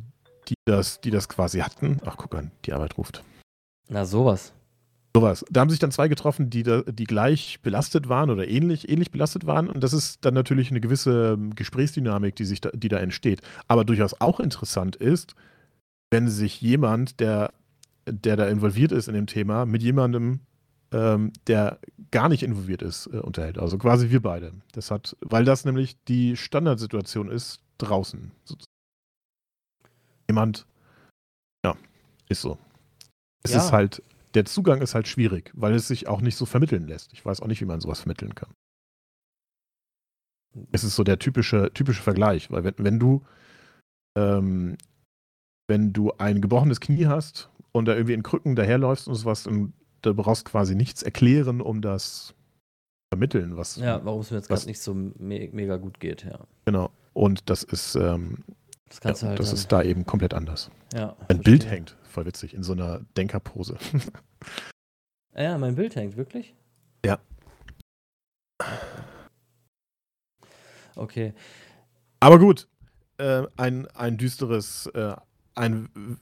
die das, die das quasi hatten. Ach, guck an, die Arbeit ruft. Na, sowas. Sowas. Da haben sich dann zwei getroffen, die, da, die gleich belastet waren oder ähnlich, ähnlich belastet waren. Und das ist dann natürlich eine gewisse ähm, Gesprächsdynamik, die, sich da, die da entsteht. Aber durchaus auch interessant ist, wenn sich jemand, der, der da involviert ist in dem Thema, mit jemandem, ähm, der gar nicht involviert ist, äh, unterhält. Also quasi wir beide. Das hat, weil das nämlich die Standardsituation ist draußen. Jemand, ja, ist so. Es Ja. ist halt, der Zugang ist halt schwierig, weil es sich auch nicht so vermitteln lässt. Ich weiß auch nicht, wie man sowas vermitteln kann. Es ist so der typische, typische Vergleich, weil wenn, wenn du ähm, wenn du ein gebrochenes Knie hast und da irgendwie in Krücken daherläufst und sowas, dann da brauchst du quasi nichts erklären, um das zu vermitteln, was Ja, warum es mir jetzt gerade nicht so me mega gut geht, ja. genau. Und das ist, ähm, Das ja, halt das ist da eben komplett anders. ja, Ein Bild verstehe. hängt, voll witzig, in so einer Denkerpose. Ah Ja, mein Bild hängt, wirklich? Ja. Okay. Aber gut, äh, ein, ein düsteres, äh, ein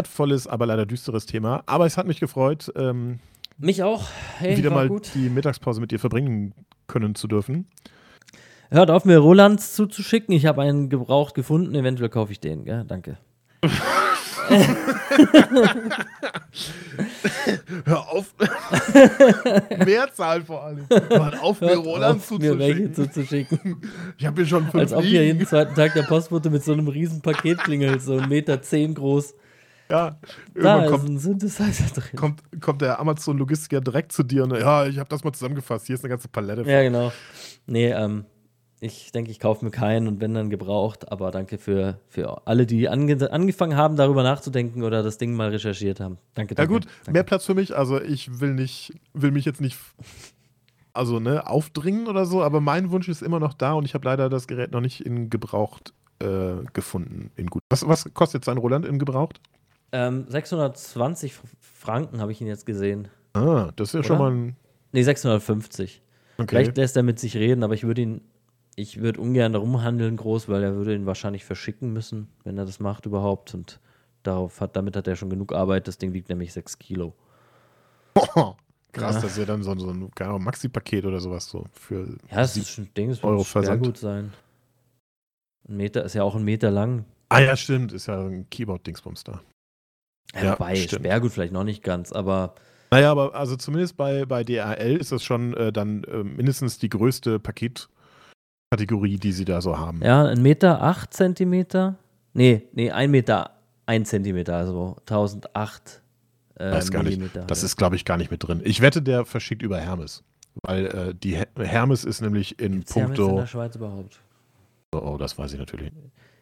wertvolles, aber leider düsteres Thema. Aber es hat mich gefreut, ähm, Mich auch. Hey, wieder mal gut. die Mittagspause mit dir verbringen können zu dürfen. Hört auf, mir Rolands zuzuschicken. Ich habe einen gebraucht gefunden. Eventuell kaufe ich den, gell? Danke. Hör auf. Mehrzahl vor allem. Hör auf, mir Hört Roland auf, mir welche zuzuschicken. zuzuschicken. Ich habe hier schon fünf Als ob hier jeden zweiten Tag der Postbote mit so einem riesen Paket klingelt, so 1,10 Meter zehn groß. Ja, Da irgendwann ist kommt, ein Synthesizer drin. kommt, kommt der Amazon-Logistiker direkt zu dir und ja, ich habe das mal zusammengefasst. Hier ist eine ganze Palette. Ja, genau. Nee, ähm, ich denke, ich kaufe mir keinen und wenn dann gebraucht, aber danke für, für alle, die ange angefangen haben, darüber nachzudenken oder das Ding mal recherchiert haben. Danke, Ja danke. gut, danke. mehr Platz für mich. Also ich will nicht, will mich jetzt nicht, also ne, aufdringen oder so. Aber mein Wunsch ist immer noch da und ich habe leider das Gerät noch nicht in gebraucht äh, gefunden. In gut. Was, was kostet sein Roland in gebraucht? Ähm, 620 Franken habe ich ihn jetzt gesehen. Ah, das ist ja schon Oder? mal ein. Nee, 650. Okay. Vielleicht lässt er mit sich reden, aber ich würde ihn, ich würde ungern darum handeln groß, weil er würde ihn wahrscheinlich verschicken müssen, wenn er das macht überhaupt. Und darauf hat, damit hat er schon genug Arbeit. Das Ding wiegt nämlich 6 Kilo. Krass, Ja. das ist ja dann so, so ein Maxi-Paket oder sowas so für. Ja, das ist ein Ding, das Euro Versand. gut sein. Ein Meter ist ja auch ein Meter lang. Ah ja, stimmt, ist ja ein Keyboard-Dingsbums da. Ja, wobei. Sperrgut vielleicht noch nicht ganz, aber Naja, aber also zumindest bei, bei DRL ist das schon äh, dann äh, mindestens die größte Paketkategorie, die sie da so haben. ja, ein Meter, acht Zentimeter. Nee, nee, ein Meter, ein Zentimeter, also 1008 äh, Weiß gar nicht. Millimeter. Das ja. ist, glaube ich, gar nicht mit drin. Ich wette, der verschickt über Hermes. Weil äh, die Her Hermes ist nämlich in Gibt's Hermes in puncto. der Schweiz überhaupt? Oh, oh, das weiß ich natürlich.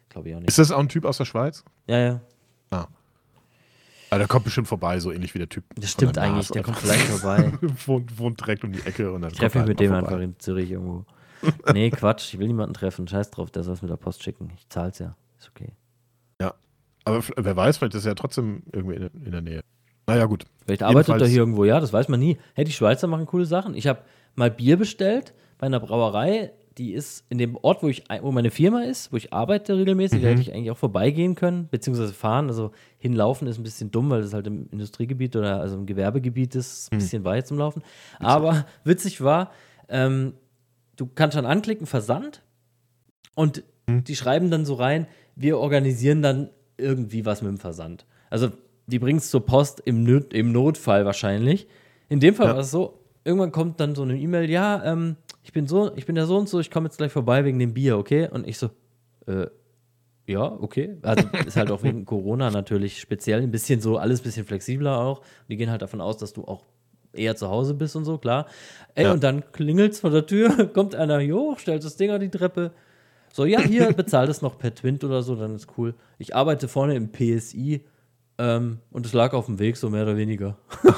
Glaube ich auch nicht. Ist das auch ein Typ aus der Schweiz? Ja, ja. Ah, der kommt bestimmt vorbei, so ähnlich wie der Typ. Das stimmt der eigentlich. Der kommt vielleicht vorbei. wohnt, wohnt direkt um die Ecke und dann Ich treffe mich kommt mit er dem vorbei. einfach in Zürich irgendwo. Nee, Quatsch. Ich will niemanden treffen. Scheiß drauf. Der soll es mit der Post schicken. Ich zahl's ja. Ist okay. Aber f- wer weiß, vielleicht ist er ja trotzdem irgendwie in, in der Nähe. Naja, gut. Vielleicht arbeitet er Jedenfalls- hier irgendwo. Ja, das weiß man nie. Hey, die Schweizer machen coole Sachen. Ich habe mal Bier bestellt bei einer Brauerei. Die ist in dem Ort, wo, ich, wo meine Firma ist, wo ich arbeite regelmäßig. Da Mhm. hätte ich eigentlich auch vorbeigehen können, beziehungsweise fahren. Also hinlaufen ist ein bisschen dumm, weil das halt im Industriegebiet oder also im Gewerbegebiet ist. Ein Mhm. bisschen weit zum Laufen. Aber witzig war, ähm, du kannst schon anklicken, Versand. Und Mhm. die schreiben dann so rein, wir organisieren dann irgendwie was mit dem Versand. Also die bringen es zur Post im, Not, im Notfall wahrscheinlich. In dem Fall Ja. war es so, irgendwann kommt dann so eine E-Mail, ja, ähm, ich bin so, ich bin der so und so, ich komme jetzt gleich vorbei wegen dem Bier, okay? Und ich so, äh, ja, okay. Also ist halt auch wegen Corona natürlich speziell ein bisschen so, alles ein bisschen flexibler auch. Die gehen halt davon aus, dass du auch eher zu Hause bist und so, klar. Ey, Ja. und dann klingelt's vor der Tür, kommt einer hier hoch, stellt das Ding an die Treppe. So, ja, hier, bezahlt es noch per Twint oder so, dann ist cool. Ich arbeite vorne im PSI ähm, und es lag auf dem Weg, so mehr oder weniger. Ja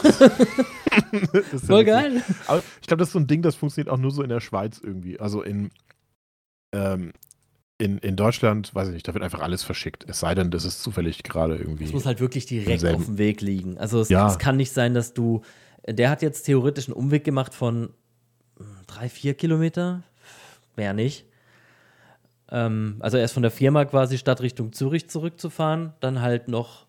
Voll witzig. geil. Aber ich glaube, das ist so ein Ding, das funktioniert auch nur so in der Schweiz irgendwie. Also in, ähm, in, in Deutschland, weiß ich nicht, da wird einfach alles verschickt. Es sei denn, das ist zufällig gerade irgendwie. Es muss halt wirklich direkt auf dem Weg liegen. Also es, Ja. es kann nicht sein, dass du. Der hat jetzt theoretisch einen Umweg gemacht von hm, drei, vier Kilometer. Mehr nicht. Ähm, also er ist von der Firma quasi statt Richtung Zürich zurückzufahren, dann halt noch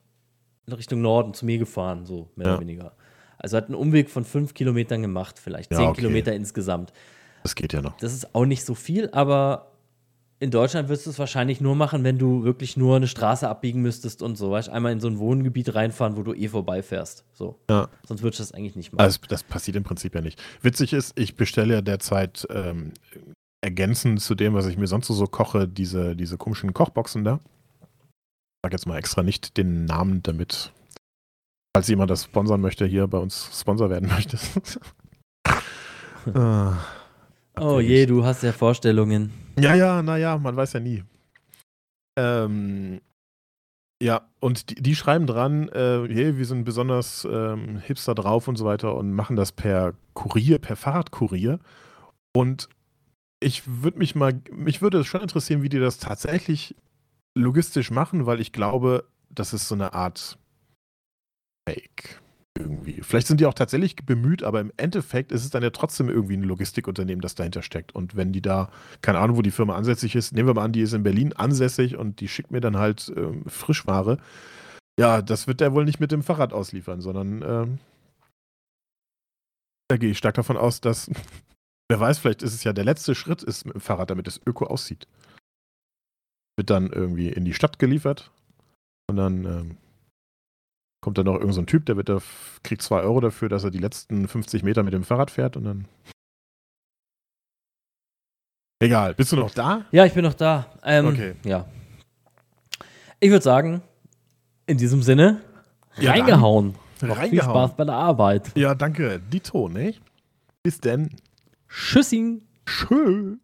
Richtung Norden zu mir gefahren, so mehr Ja. oder weniger. Also hat einen Umweg von fünf Kilometern gemacht, vielleicht Ja, zehn okay. Kilometer insgesamt. das geht ja noch. Das ist auch nicht so viel, aber in Deutschland wirst du es wahrscheinlich nur machen, wenn du wirklich nur eine Straße abbiegen müsstest und so, weißt du, einmal in so ein Wohngebiet reinfahren, wo du eh vorbeifährst. So. Ja. Sonst würdest du das eigentlich nicht machen. Also das passiert im Prinzip ja nicht. Witzig ist, ich bestelle ja derzeit ähm, ergänzend zu dem, was ich mir sonst so koche, diese, diese komischen Kochboxen da. Ich sage jetzt mal extra nicht den Namen, damit, falls jemand das sponsern möchte, hier bei uns Sponsor werden möchte. ah, oh je, du hast ja Vorstellungen. Ja, ja, naja, man weiß ja nie. Ähm, ja, und die, die schreiben dran, äh, hey, wir sind besonders ähm, hipster drauf und so weiter und machen das per Kurier, per Fahrradkurier. Und ich würde mich mal, mich würde es schon interessieren, wie die das tatsächlich logistisch machen, weil ich glaube, das ist so eine Art Fake irgendwie. Vielleicht sind die auch tatsächlich bemüht, aber im Endeffekt ist es dann ja trotzdem irgendwie ein Logistikunternehmen, das dahinter steckt. Und wenn die da, keine Ahnung, wo die Firma ansässig ist, nehmen wir mal an, die ist in Berlin ansässig und die schickt mir dann halt ähm, Frischware. Ja, das wird der wohl nicht mit dem Fahrrad ausliefern, sondern ähm, da gehe ich stark davon aus, dass, wer weiß, vielleicht ist es ja der letzte Schritt ist mit dem Fahrrad, damit es öko aussieht. Wird dann irgendwie in die Stadt geliefert und dann ähm, kommt dann noch irgendein so ein Typ, der wird da, kriegt zwei Euro dafür, dass er die letzten 50 Meter mit dem Fahrrad fährt und dann. Egal, bist du noch da? Ja, ich bin noch da. Ähm, Okay. Ja. Ich würde sagen, in diesem Sinne, Ja, reingehauen. Noch Viel Reingehauen. Spaß bei der Arbeit. Ja, danke. Dito, ne? Bis denn. Tschüssing. Tschö.